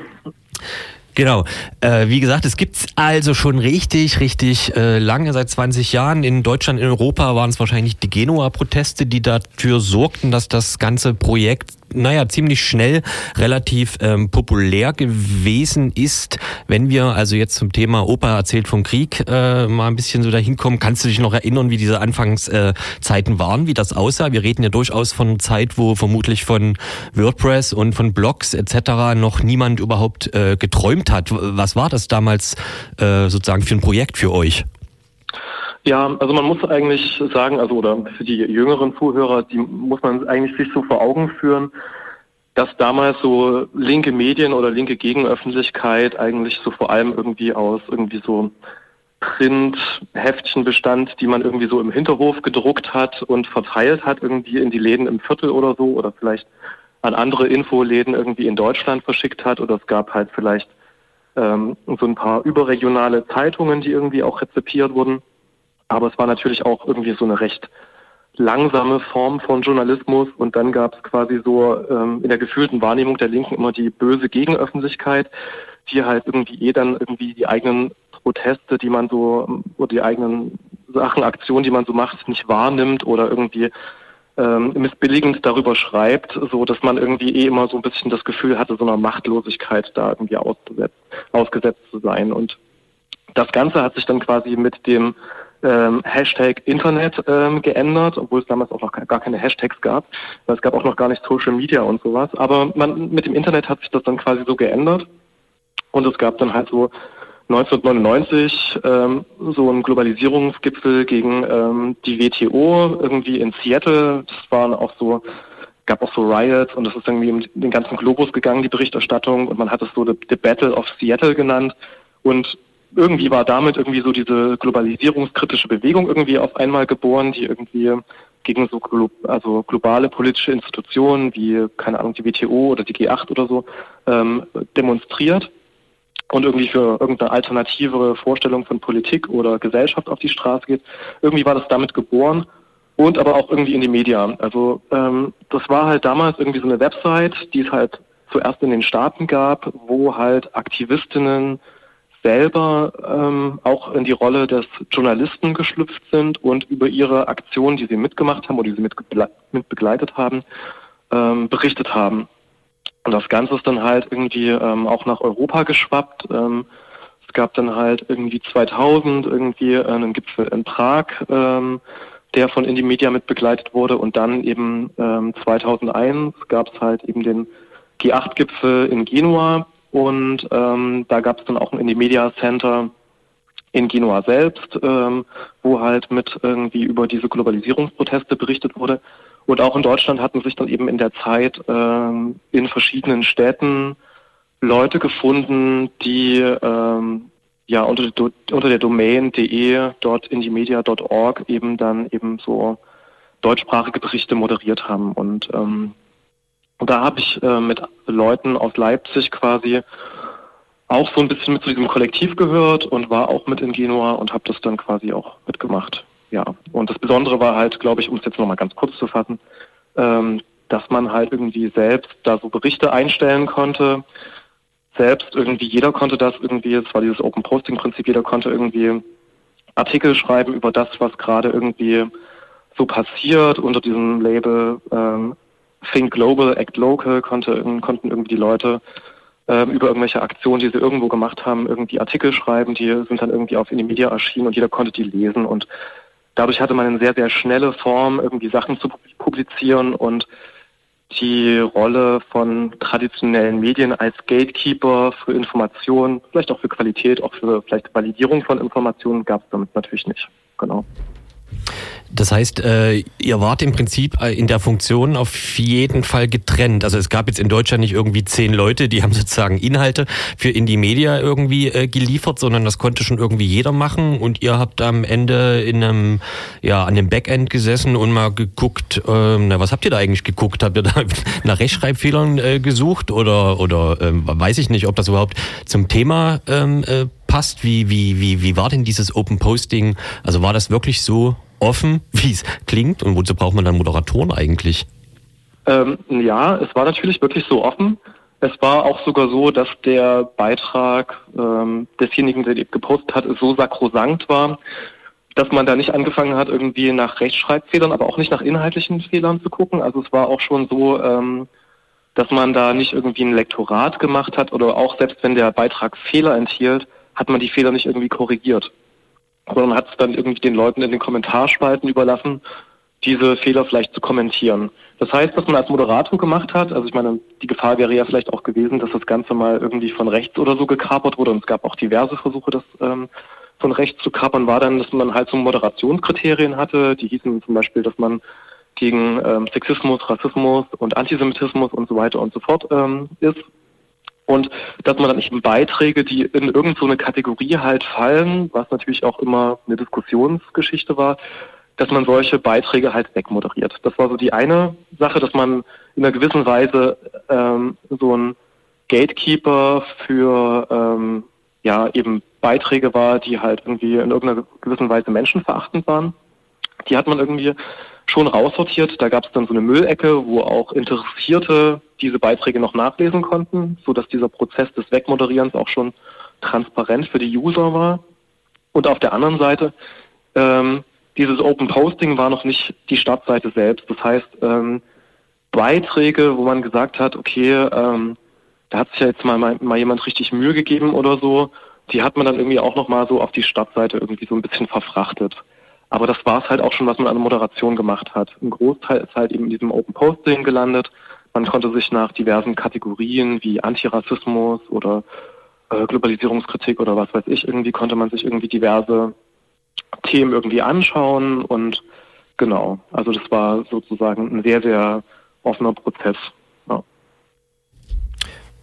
Genau. Äh, wie gesagt, es gibt's also schon richtig, richtig äh, lange, seit 20 Jahren. In Deutschland, in Europa waren es wahrscheinlich die Genua-Proteste, die dafür sorgten, dass das ganze Projekt naja, ziemlich schnell relativ ähm, populär gewesen ist. Wenn wir also jetzt zum Thema Opa erzählt vom Krieg äh, mal ein bisschen so dahin kommen, kannst du dich noch erinnern, wie diese Anfangszeiten äh, waren, wie das aussah? Wir reden ja durchaus von Zeit, wo vermutlich von WordPress und von Blogs etc. noch niemand überhaupt äh, geträumt hat. Was war das damals äh, sozusagen für ein Projekt für euch? Ja, also man muss eigentlich sagen, also oder für die jüngeren Zuhörer, die muss man eigentlich sich so vor Augen führen, dass damals so linke Medien oder linke Gegenöffentlichkeit eigentlich so vor allem irgendwie aus irgendwie so Print-Heftchen bestand, die man irgendwie so im Hinterhof gedruckt hat und verteilt hat, irgendwie in die Läden im Viertel oder so oder vielleicht an andere Infoläden irgendwie in Deutschland verschickt hat oder es gab halt vielleicht ähm, so ein paar überregionale Zeitungen, die irgendwie auch rezipiert wurden. Aber es war natürlich auch irgendwie so eine recht langsame Form von Journalismus und dann gab es quasi so ähm, in der gefühlten Wahrnehmung der Linken immer die böse Gegenöffentlichkeit, die halt irgendwie eh dann irgendwie die eigenen Proteste, die man so oder die eigenen Sachen, Aktionen, die man so macht, nicht wahrnimmt oder irgendwie ähm, missbilligend darüber schreibt, so dass man irgendwie eh immer so ein bisschen das Gefühl hatte, so einer Machtlosigkeit da irgendwie ausgesetzt, ausgesetzt zu sein. Und das Ganze hat sich dann quasi mit dem ähm, Hashtag Internet ähm, geändert, obwohl es damals auch noch gar keine Hashtags gab. Es gab auch noch gar nicht Social Media und sowas. Aber man, mit dem Internet hat sich das dann quasi so geändert. Und es gab dann halt so 1999 ähm, so einen Globalisierungsgipfel gegen ähm, die WTO irgendwie in Seattle. Das waren auch so gab auch so Riots und es ist irgendwie um den ganzen Globus gegangen, die Berichterstattung und man hat es so the Battle of Seattle genannt und irgendwie war damit irgendwie so diese globalisierungskritische Bewegung irgendwie auf einmal geboren, die irgendwie gegen so glo also globale politische Institutionen wie, keine Ahnung, die WTO oder die G8 oder so ähm, demonstriert und irgendwie für irgendeine alternative Vorstellung von Politik oder Gesellschaft auf die Straße geht. Irgendwie war das damit geboren und aber auch irgendwie in die Medien. Also ähm, das war halt damals irgendwie so eine Website, die es halt zuerst in den Staaten gab, wo halt Aktivistinnen selber ähm, auch in die Rolle des Journalisten geschlüpft sind und über ihre Aktionen, die sie mitgemacht haben oder die sie mitgeble- mit begleitet haben, ähm, berichtet haben. Und das Ganze ist dann halt irgendwie ähm, auch nach Europa geschwappt. Ähm, es gab dann halt irgendwie 2000 irgendwie einen Gipfel in Prag, ähm, der von Indie Media mit begleitet wurde. Und dann eben ähm, 2001 gab es halt eben den G8-Gipfel in Genua. Und ähm, da gab es dann auch ein Indie Media Center in Genua selbst, ähm, wo halt mit irgendwie über diese Globalisierungsproteste berichtet wurde. Und auch in Deutschland hatten sich dann eben in der Zeit ähm, in verschiedenen Städten Leute gefunden, die ähm, ja unter, unter der Domain de dort indiemedia.org eben dann eben so deutschsprachige Berichte moderiert haben. Und ähm, und da habe ich äh, mit Leuten aus Leipzig quasi auch so ein bisschen mit zu diesem Kollektiv gehört und war auch mit in Genua und habe das dann quasi auch mitgemacht. Ja, und das Besondere war halt, glaube ich, um es jetzt nochmal ganz kurz zu fassen, ähm, dass man halt irgendwie selbst da so Berichte einstellen konnte. Selbst irgendwie, jeder konnte das irgendwie, es war dieses Open Posting Prinzip, jeder konnte irgendwie Artikel schreiben über das, was gerade irgendwie so passiert unter diesem Label ähm, Think Global, Act Local, konnte, konnten irgendwie die Leute ähm, über irgendwelche Aktionen, die sie irgendwo gemacht haben, irgendwie Artikel schreiben, die sind dann irgendwie auf Indie erschienen und jeder konnte die lesen und dadurch hatte man eine sehr, sehr schnelle Form, irgendwie Sachen zu publizieren und die Rolle von traditionellen Medien als Gatekeeper für Informationen, vielleicht auch für Qualität, auch für vielleicht Validierung von Informationen gab es damit natürlich nicht. Genau. Das heißt, äh, ihr wart im Prinzip äh, in der Funktion auf jeden Fall getrennt. Also es gab jetzt in Deutschland nicht irgendwie zehn Leute, die haben <laughs> sozusagen Inhalte für Indie Media irgendwie äh, geliefert, sondern das konnte schon irgendwie jeder machen. Und ihr habt am Ende in einem, ja, an dem Backend gesessen und mal geguckt, ähm, na, was habt ihr da eigentlich geguckt? Habt ihr da <laughs> nach Rechtschreibfehlern äh, gesucht oder oder ähm, weiß ich nicht, ob das überhaupt zum Thema ähm, äh, passt? Wie wie wie wie war denn dieses Open Posting? Also war das wirklich so offen, wie es klingt? Und wozu braucht man dann Moderatoren eigentlich? Ähm, ja, es war natürlich wirklich so offen. Es war auch sogar so, dass der Beitrag ähm, desjenigen, der gepostet hat, so sakrosankt war, dass man da nicht angefangen hat, irgendwie nach Rechtschreibfehlern, aber auch nicht nach inhaltlichen Fehlern zu gucken. Also es war auch schon so, ähm, dass man da nicht irgendwie ein Lektorat gemacht hat oder auch selbst wenn der Beitrag Fehler enthielt, hat man die Fehler nicht irgendwie korrigiert sondern hat es dann irgendwie den Leuten in den Kommentarspalten überlassen, diese Fehler vielleicht zu kommentieren. Das heißt, was man als Moderator gemacht hat, also ich meine, die Gefahr wäre ja vielleicht auch gewesen, dass das Ganze mal irgendwie von rechts oder so gekapert wurde. Und es gab auch diverse Versuche, das ähm, von rechts zu kapern, war dann, dass man halt so Moderationskriterien hatte, die hießen zum Beispiel, dass man gegen ähm, Sexismus, Rassismus und Antisemitismus und so weiter und so fort ähm, ist und dass man dann eben Beiträge, die in irgendeine so Kategorie halt fallen, was natürlich auch immer eine Diskussionsgeschichte war, dass man solche Beiträge halt wegmoderiert. Das war so die eine Sache, dass man in einer gewissen Weise ähm, so ein Gatekeeper für ähm, ja eben Beiträge war, die halt irgendwie in irgendeiner gewissen Weise menschenverachtend waren. Die hat man irgendwie schon raussortiert. Da gab es dann so eine Müllecke, wo auch Interessierte diese Beiträge noch nachlesen konnten, so dass dieser Prozess des Wegmoderierens auch schon transparent für die User war. Und auf der anderen Seite, ähm, dieses Open Posting war noch nicht die Startseite selbst. Das heißt, ähm, Beiträge, wo man gesagt hat, okay, ähm, da hat sich ja jetzt mal, mal, mal jemand richtig Mühe gegeben oder so, die hat man dann irgendwie auch nochmal so auf die Startseite irgendwie so ein bisschen verfrachtet. Aber das war es halt auch schon, was man an der Moderation gemacht hat. Ein Großteil ist halt eben in diesem Open Posting gelandet. Man konnte sich nach diversen Kategorien wie Antirassismus oder äh, Globalisierungskritik oder was weiß ich, irgendwie konnte man sich irgendwie diverse Themen irgendwie anschauen und genau, also das war sozusagen ein sehr, sehr offener Prozess.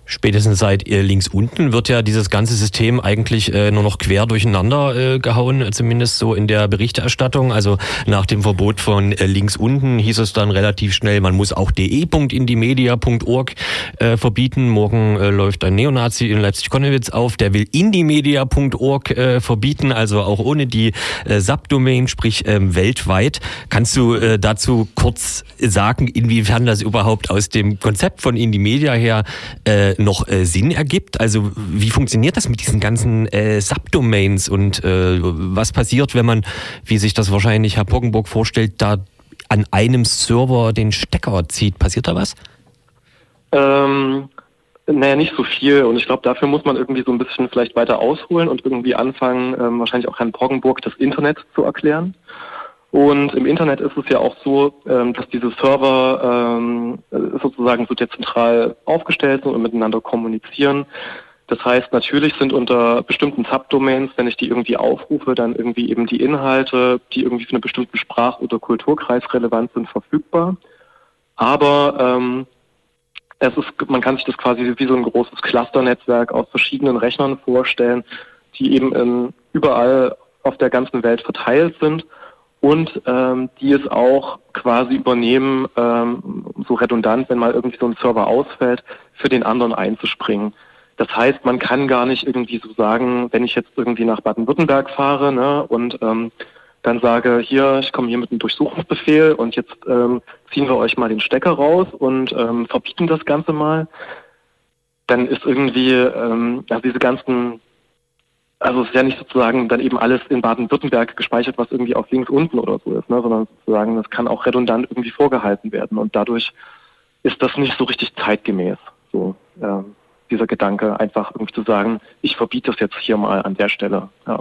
Spätestens seit äh, links unten wird ja dieses ganze System eigentlich äh, nur noch quer durcheinander äh, gehauen, zumindest so in der Berichterstattung. Also nach dem Verbot von äh, links unten hieß es dann relativ schnell, man muss auch de.indimedia.org äh, verbieten. Morgen äh, läuft ein Neonazi in Leipzig-Konnewitz auf, der will indimedia.org äh, verbieten, also auch ohne die äh, Subdomain, sprich ähm, weltweit. Kannst du äh, dazu kurz sagen, inwiefern das überhaupt aus dem Konzept von Indimedia her äh, noch äh, Sinn ergibt? Also wie funktioniert das mit diesen ganzen äh, Subdomains und äh, was passiert, wenn man, wie sich das wahrscheinlich Herr Poggenburg vorstellt, da an einem Server den Stecker zieht? Passiert da was? Ähm, naja, nicht so viel. Und ich glaube, dafür muss man irgendwie so ein bisschen vielleicht weiter ausholen und irgendwie anfangen, ähm, wahrscheinlich auch Herrn Poggenburg das Internet zu erklären. Und im Internet ist es ja auch so, ähm, dass diese Server ähm, sozusagen so dezentral aufgestellt sind und miteinander kommunizieren. Das heißt, natürlich sind unter bestimmten Subdomains, wenn ich die irgendwie aufrufe, dann irgendwie eben die Inhalte, die irgendwie für einen bestimmten Sprach- oder Kulturkreis relevant sind, verfügbar. Aber ähm, es ist, man kann sich das quasi wie so ein großes Clusternetzwerk aus verschiedenen Rechnern vorstellen, die eben in, überall auf der ganzen Welt verteilt sind und ähm, die es auch quasi übernehmen, ähm, so redundant, wenn mal irgendwie so ein Server ausfällt, für den anderen einzuspringen. Das heißt, man kann gar nicht irgendwie so sagen, wenn ich jetzt irgendwie nach Baden-Württemberg fahre ne, und ähm, dann sage, hier, ich komme hier mit einem Durchsuchungsbefehl und jetzt ähm, ziehen wir euch mal den Stecker raus und ähm, verbieten das Ganze mal, dann ist irgendwie, ähm, also diese ganzen also es ist ja nicht sozusagen dann eben alles in Baden-Württemberg gespeichert, was irgendwie auf links unten oder so ist, ne, sondern sozusagen das kann auch redundant irgendwie vorgehalten werden und dadurch ist das nicht so richtig zeitgemäß. So äh, dieser Gedanke, einfach irgendwie zu sagen, ich verbiete das jetzt hier mal an der Stelle. Ja.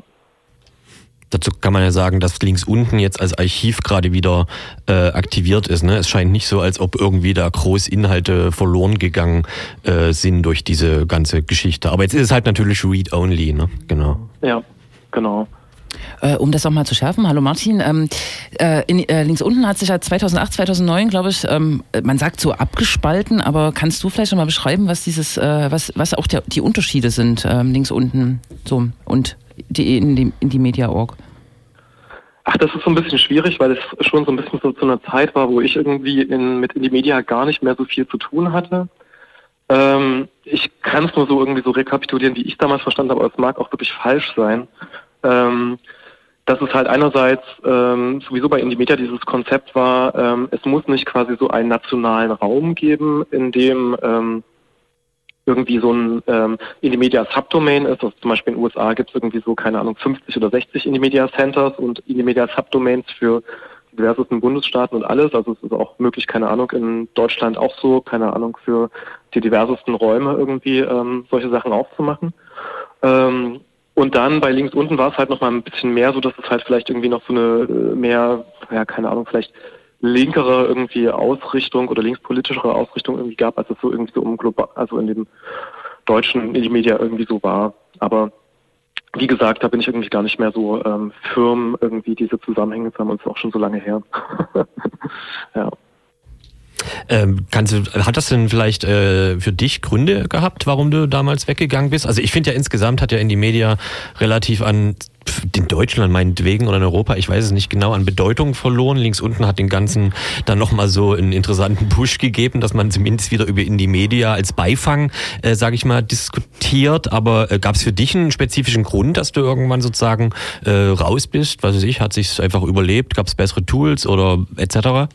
Dazu kann man ja sagen, dass links unten jetzt als Archiv gerade wieder äh, aktiviert ist. Ne? Es scheint nicht so, als ob irgendwie da groß Inhalte verloren gegangen äh, sind durch diese ganze Geschichte. Aber jetzt ist es halt natürlich Read-Only. Ne? Genau. Ja, genau. Äh, um das auch mal zu schärfen, hallo Martin. Ähm, äh, in, äh, links unten hat sich ja 2008, 2009, glaube ich, ähm, man sagt so abgespalten, aber kannst du vielleicht noch mal beschreiben, was dieses, äh, was, was auch der, die Unterschiede sind ähm, links unten so und die in die, in die Media.org? Ach, das ist so ein bisschen schwierig, weil es schon so ein bisschen so zu einer Zeit war, wo ich irgendwie in, mit Indie Media gar nicht mehr so viel zu tun hatte. Ähm, ich kann es nur so irgendwie so rekapitulieren, wie ich damals verstanden habe, aber es mag auch wirklich falsch sein. Ähm, dass es halt einerseits ähm, sowieso bei Indie Media dieses Konzept war, ähm, es muss nicht quasi so einen nationalen Raum geben, in dem ähm, irgendwie so ein ähm, Indie-Media Subdomain ist. Also zum Beispiel in den USA gibt es irgendwie so, keine Ahnung, 50 oder 60 Indie-Media Centers und Indie-Media Subdomains für diversesten Bundesstaaten und alles. Also es ist auch möglich, keine Ahnung, in Deutschland auch so, keine Ahnung, für die diversesten Räume irgendwie ähm, solche Sachen aufzumachen. Ähm, und dann bei links unten war es halt noch mal ein bisschen mehr so, dass es halt vielleicht irgendwie noch so eine äh, mehr, ja, keine Ahnung, vielleicht linkere irgendwie Ausrichtung oder linkspolitischere Ausrichtung irgendwie gab, als es so irgendwie so um global, also in dem deutschen Media irgendwie so war. Aber wie gesagt, da bin ich irgendwie gar nicht mehr so ähm, firm, irgendwie diese Zusammenhänge zu haben ist auch schon so lange her. <laughs> ja. Ähm, kannst du, hat das denn vielleicht äh, für dich Gründe gehabt, warum du damals weggegangen bist? Also ich finde ja insgesamt hat ja in die Media relativ an in Deutschland meinetwegen oder in Europa, ich weiß es nicht genau, an Bedeutung verloren. Links unten hat den Ganzen dann nochmal so einen interessanten Push gegeben, dass man zumindest wieder über in die Media als Beifang, äh, sage ich mal, diskutiert. Aber äh, gab es für dich einen spezifischen Grund, dass du irgendwann sozusagen äh, raus bist? Was weiß ich, hat sich einfach überlebt? Gab es bessere Tools oder etc.?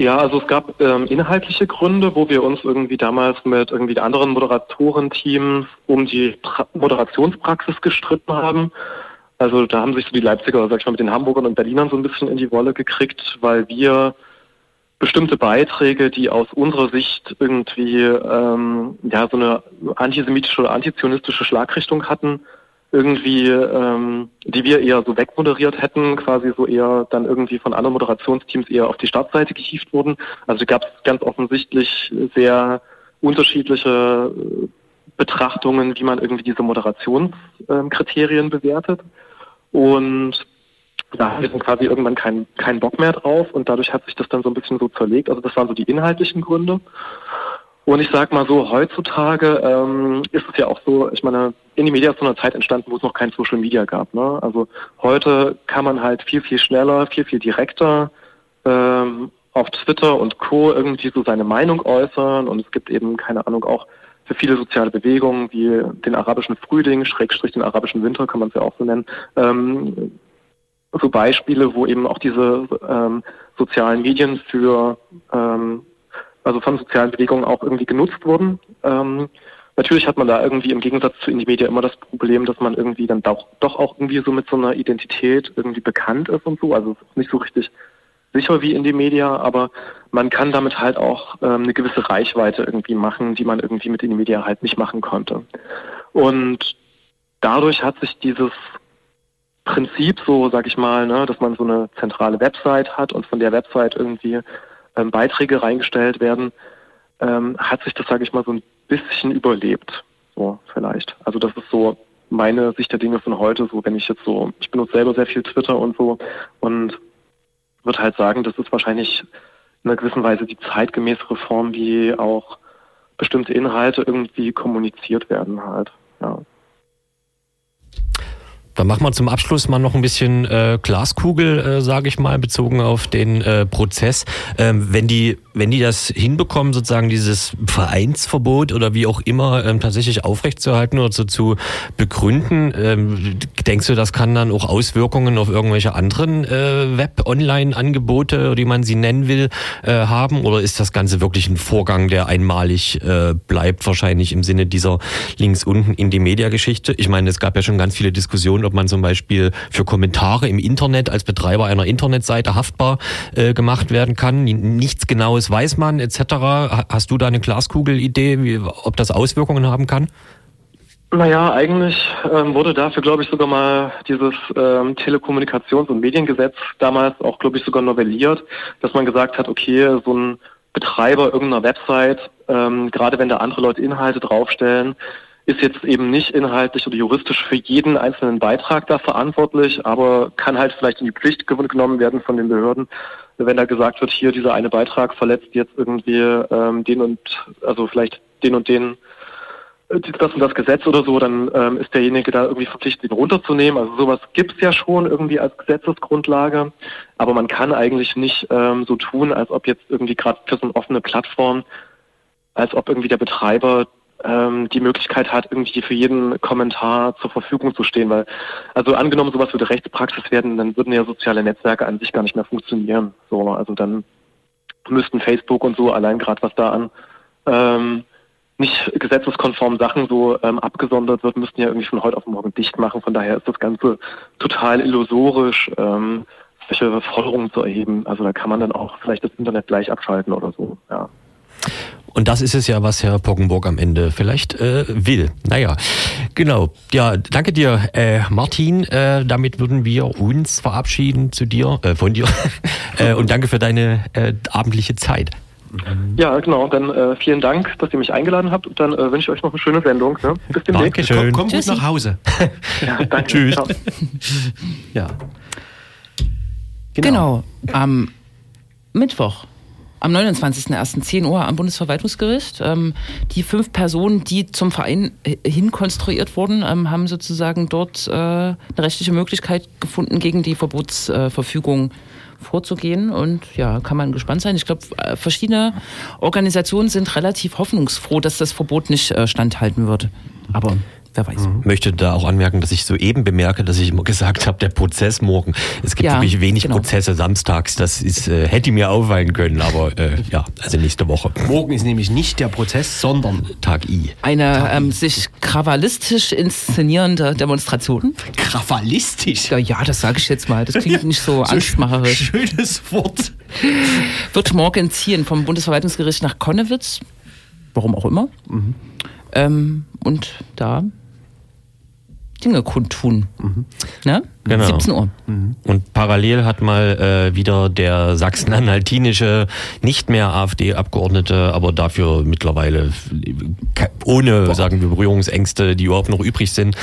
Ja, also es gab ähm, inhaltliche Gründe, wo wir uns irgendwie damals mit irgendwie anderen Moderatorenteams um die pra Moderationspraxis gestritten haben. Also da haben sich so die Leipziger, sag ich mal, mit den Hamburgern und Berlinern so ein bisschen in die Wolle gekriegt, weil wir bestimmte Beiträge, die aus unserer Sicht irgendwie ähm, ja so eine antisemitische oder antizionistische Schlagrichtung hatten, irgendwie, ähm, die wir eher so wegmoderiert hätten, quasi so eher dann irgendwie von anderen Moderationsteams eher auf die Startseite gehievt wurden. Also gab es ganz offensichtlich sehr unterschiedliche äh, Betrachtungen, wie man irgendwie diese Moderationskriterien ähm, bewertet. Und da hatten quasi irgendwann keinen keinen Bock mehr drauf und dadurch hat sich das dann so ein bisschen so zerlegt. Also das waren so die inhaltlichen Gründe. Und ich sag mal so, heutzutage ähm, ist es ja auch so, ich meine, in die Media ist zu einer Zeit entstanden, wo es noch kein Social Media gab. Ne? Also heute kann man halt viel, viel schneller, viel, viel direkter ähm, auf Twitter und Co. irgendwie so seine Meinung äußern und es gibt eben, keine Ahnung, auch für viele soziale Bewegungen wie den arabischen Frühling, Schrägstrich den arabischen Winter, kann man es ja auch so nennen, ähm, so Beispiele, wo eben auch diese ähm, sozialen Medien für ähm, also von sozialen Bewegungen auch irgendwie genutzt wurden. Ähm, natürlich hat man da irgendwie im Gegensatz zu Indie Media immer das Problem, dass man irgendwie dann doch, doch auch irgendwie so mit so einer Identität irgendwie bekannt ist und so. Also es ist nicht so richtig sicher wie Indie Media, aber man kann damit halt auch ähm, eine gewisse Reichweite irgendwie machen, die man irgendwie mit Indie Media halt nicht machen konnte. Und dadurch hat sich dieses Prinzip so, sag ich mal, ne, dass man so eine zentrale Website hat und von der Website irgendwie ähm, Beiträge reingestellt werden, ähm, hat sich das, sage ich mal, so ein bisschen überlebt. So vielleicht. Also das ist so meine Sicht der Dinge von heute. So, wenn ich jetzt so, ich benutze selber sehr viel Twitter und so und würde halt sagen, das ist wahrscheinlich in einer gewissen Weise die zeitgemäßere Form, wie auch bestimmte Inhalte irgendwie kommuniziert werden halt. Ja. Dann machen wir zum Abschluss mal noch ein bisschen äh, Glaskugel, äh, sage ich mal, bezogen auf den äh, Prozess. Ähm, wenn die, wenn die das hinbekommen, sozusagen dieses Vereinsverbot oder wie auch immer ähm, tatsächlich aufrechtzuerhalten oder so zu begründen, ähm, denkst du, das kann dann auch Auswirkungen auf irgendwelche anderen äh, Web-Online-Angebote, wie man sie nennen will, äh, haben? Oder ist das Ganze wirklich ein Vorgang, der einmalig äh, bleibt, wahrscheinlich im Sinne dieser links unten in die Media-Geschichte? Ich meine, es gab ja schon ganz viele Diskussionen, ob man zum Beispiel für Kommentare im Internet als Betreiber einer Internetseite haftbar äh, gemacht werden kann. Nichts Genaues weiß man etc. Ha- Hast du da eine Glaskugel-Idee, ob das Auswirkungen haben kann? Naja, eigentlich ähm, wurde dafür, glaube ich, sogar mal dieses ähm, Telekommunikations- und Mediengesetz damals auch, glaube ich, sogar novelliert, dass man gesagt hat, okay, so ein Betreiber irgendeiner Website, ähm, gerade wenn da andere Leute Inhalte draufstellen, ist jetzt eben nicht inhaltlich oder juristisch für jeden einzelnen Beitrag da verantwortlich, aber kann halt vielleicht in die Pflicht genommen werden von den Behörden, wenn da gesagt wird, hier dieser eine Beitrag verletzt jetzt irgendwie ähm, den und also vielleicht den und den äh, das und das Gesetz oder so, dann ähm, ist derjenige da irgendwie verpflichtet, ihn runterzunehmen. Also sowas gibt es ja schon irgendwie als Gesetzesgrundlage, aber man kann eigentlich nicht ähm, so tun, als ob jetzt irgendwie gerade für so eine offene Plattform, als ob irgendwie der Betreiber die Möglichkeit hat, irgendwie für jeden Kommentar zur Verfügung zu stehen. Weil, also angenommen, sowas würde Rechtspraxis werden, dann würden ja soziale Netzwerke an sich gar nicht mehr funktionieren. So, also dann müssten Facebook und so allein gerade was da an ähm, nicht gesetzeskonformen Sachen so ähm, abgesondert wird, müssten ja irgendwie von heute auf morgen dicht machen. Von daher ist das Ganze total illusorisch, ähm, solche Forderungen zu erheben. Also da kann man dann auch vielleicht das Internet gleich abschalten oder so. Ja. Und das ist es ja, was Herr Poggenburg am Ende vielleicht äh, will. Naja, genau. Ja, danke dir, äh, Martin. Äh, damit würden wir uns verabschieden zu dir, äh, von dir. <laughs> äh, und danke für deine äh, abendliche Zeit. Ja, genau. Dann äh, vielen Dank, dass ihr mich eingeladen habt und dann äh, wünsche ich euch noch eine schöne Sendung. Ne? Bis demnächst. Dankeschön. Komm, komm gut nach Hause. <laughs> Ja, danke. Tschüss. Ciao. <laughs> Ja. Genau. Am Mittwoch, am 29.01.10 Uhr am Bundesverwaltungsgericht. Ähm, die fünf Personen, die zum Verein äh, hinkonstruiert wurden, ähm, haben sozusagen dort äh, eine rechtliche Möglichkeit gefunden, gegen die Verbotsverfügung vorzugehen. Und ja, kann man gespannt sein. Ich glaube, äh, verschiedene Organisationen sind relativ hoffnungsfroh, dass das Verbot nicht äh, standhalten wird. Aber wer weiß. möchte da auch anmerken, dass ich soeben bemerke, dass ich immer gesagt habe, der Prozess morgen. Es gibt Ja, wirklich wenig genau. Prozesse samstags. Das ist, äh, hätte mir auffallen können, aber äh, ja, also nächste Woche. Morgen ist nämlich nicht der Prozess, sondern Tag I. Eine ähm, sich krawallistisch inszenierende Demonstration. krawallistisch. Ja, ja, das sage ich jetzt mal. Das klingt <laughs> nicht so So angstmacherisch. Schönes Wort. <laughs> Wird morgen ziehen vom Bundesverwaltungsgericht nach Konnewitz. Warum auch immer. Ähm, und da Dinge kundtun. Ne? Genau. 17 Uhr. Und parallel hat mal äh, wieder der sachsen-anhaltinische, nicht mehr AfD-Abgeordnete, aber dafür mittlerweile ohne, sagen wir, Berührungsängste, die überhaupt noch übrig sind,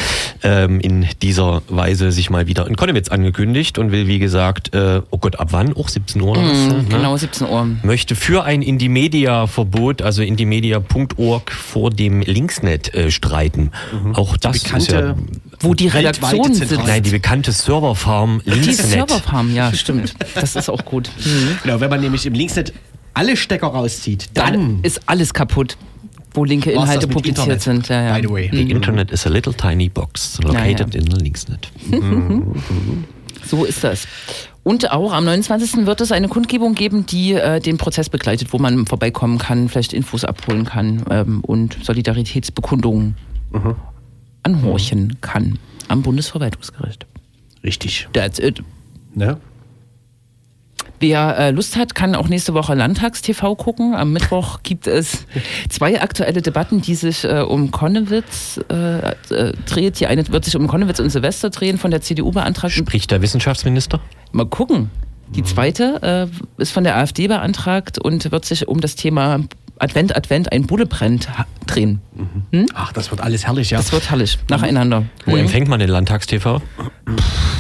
ähm, in dieser Weise sich mal wieder in Konnewitz angekündigt und will, wie gesagt, äh, oh Gott, ab wann? Auch 17 Uhr? was, ne? Genau, 17 Uhr. möchte für ein Indie-Media-Verbot, also indiemedia.org vor dem Linksnet äh, streiten. Auch das ist ja, Bekannte Wo die weltweite Redaktion Zentrale. sitzt. nein, die bekannte Serverfarm Die Linksnet. Serverfarm, ja, <laughs> stimmt. Das ist auch gut. Mhm. <laughs> Genau, wenn man nämlich im Linksnet alle Stecker rauszieht, dann Dann ist alles kaputt, wo linke Inhalte publiziert Internet, sind. Ja, ja. By the way. The Internet is a little tiny box located in the Linksnet. <laughs> So ist das. Und auch am 29. wird es eine Kundgebung geben, die äh, den Prozess begleitet, wo man vorbeikommen kann, vielleicht Infos abholen kann ähm, und Solidaritätsbekundungen anhorchen kann am Bundesverwaltungsgericht. Richtig. That's it. Ne? Wer äh, Lust hat, kann auch nächste Woche Landtagstv gucken. Am Mittwoch <laughs> gibt es zwei aktuelle Debatten, die sich äh, um Konnewitz äh, äh, dreht. Die eine wird sich um Konnewitz und Silvester drehen, von der CDU beantragt. Spricht der Wissenschaftsminister? Mal gucken. Die zweite äh, ist von der AfD beantragt und wird sich um das Thema Advent, Advent, ein Bude brennt drehen. Ach, das wird alles herrlich, ja. Das wird herrlich. Nacheinander. Wo Mhm. empfängt man den Landtagstv?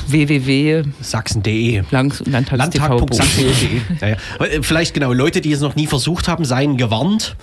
www. Sachsen.de. Lang- Landtagstv. Landtag.sachsen.de. Ja, ja. Äh, Vielleicht genau, Leute, die es noch nie versucht haben, seien gewarnt.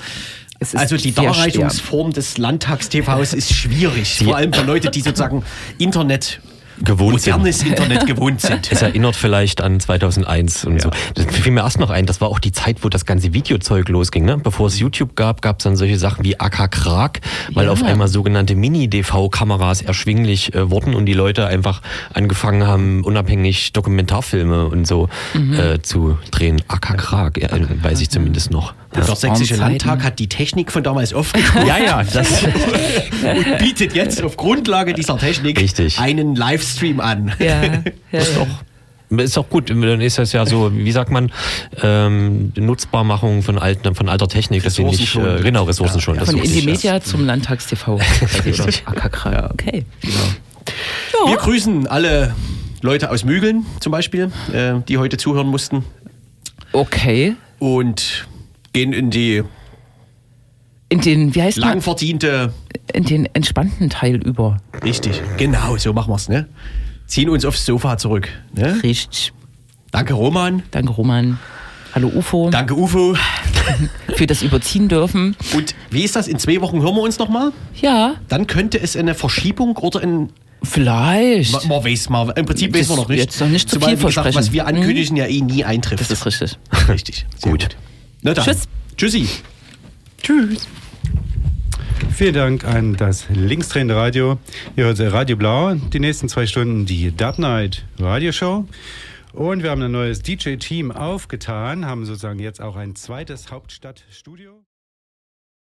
Also die Darreichungsform des LandtagstVs ist schwierig. Vor allem für Leute, die sozusagen Internet, Gewohnt sind. modernes Internet <laughs> gewohnt sind. Es erinnert vielleicht an 2001 und Ja. so. Das fiel mir erst noch ein, das war auch die Zeit, wo das ganze Videozeug losging. Ne? Bevor es YouTube gab, gab es dann solche Sachen wie AK Krag, weil Ja. auf einmal sogenannte Mini-DV-Kameras erschwinglich äh, wurden und die Leute einfach angefangen haben, unabhängig Dokumentarfilme und so äh, zu drehen. AK Krag, äh, weiß ich zumindest noch. Der Sächsische. Landtag hat die Technik von damals aufgegriffen <laughs> Ja, ja, das <laughs> und bietet jetzt auf Grundlage dieser Technik Richtig. einen Livestream an. Ja, ja, <laughs> ja. ist auch gut. Dann ist das ja so, wie sagt man, ähm, Nutzbarmachung von, alten, von alter Technik, dass sie nicht, äh, genau, Ressourcen schon. Von Indymedia zum Landtagstv. Richtig. AKK. Okay. Wir grüßen alle Leute aus Mügeln zum Beispiel, äh, die heute zuhören mussten Okay. und gehen in die In den, wie heißt lang verdiente In den entspannten Teil über. Richtig, genau, so machen wir's, ne? Ziehen uns aufs Sofa zurück. Ne? Richtig. Danke Roman, Danke, Roman. Hallo, UFO. danke Ufo. <laughs> Für das Überziehen dürfen. Und wie ist das? In zwei Wochen hören wir uns nochmal? Ja, Dann könnte es eine Verschiebung oder ein. vielleicht. Man, man weiß mal, im Prinzip Das weiß man noch nicht. jetzt noch nicht zu Zumal, viel gesagt, versprechen. Was wir ankündigen, ja eh nie eintrifft. Das ist richtig. <laughs> richtig. Sehr Gut. gut. Na dann. Tschüss. Tschüssi. Tschüss. Vielen Dank an das Linkstränende Radio. Ihr hört Radio Blau. Die nächsten zwei Stunden die Dub Night Radioshow. Und wir haben ein neues DJ-Team aufgetan, haben sozusagen jetzt auch ein zweites Hauptstadtstudio.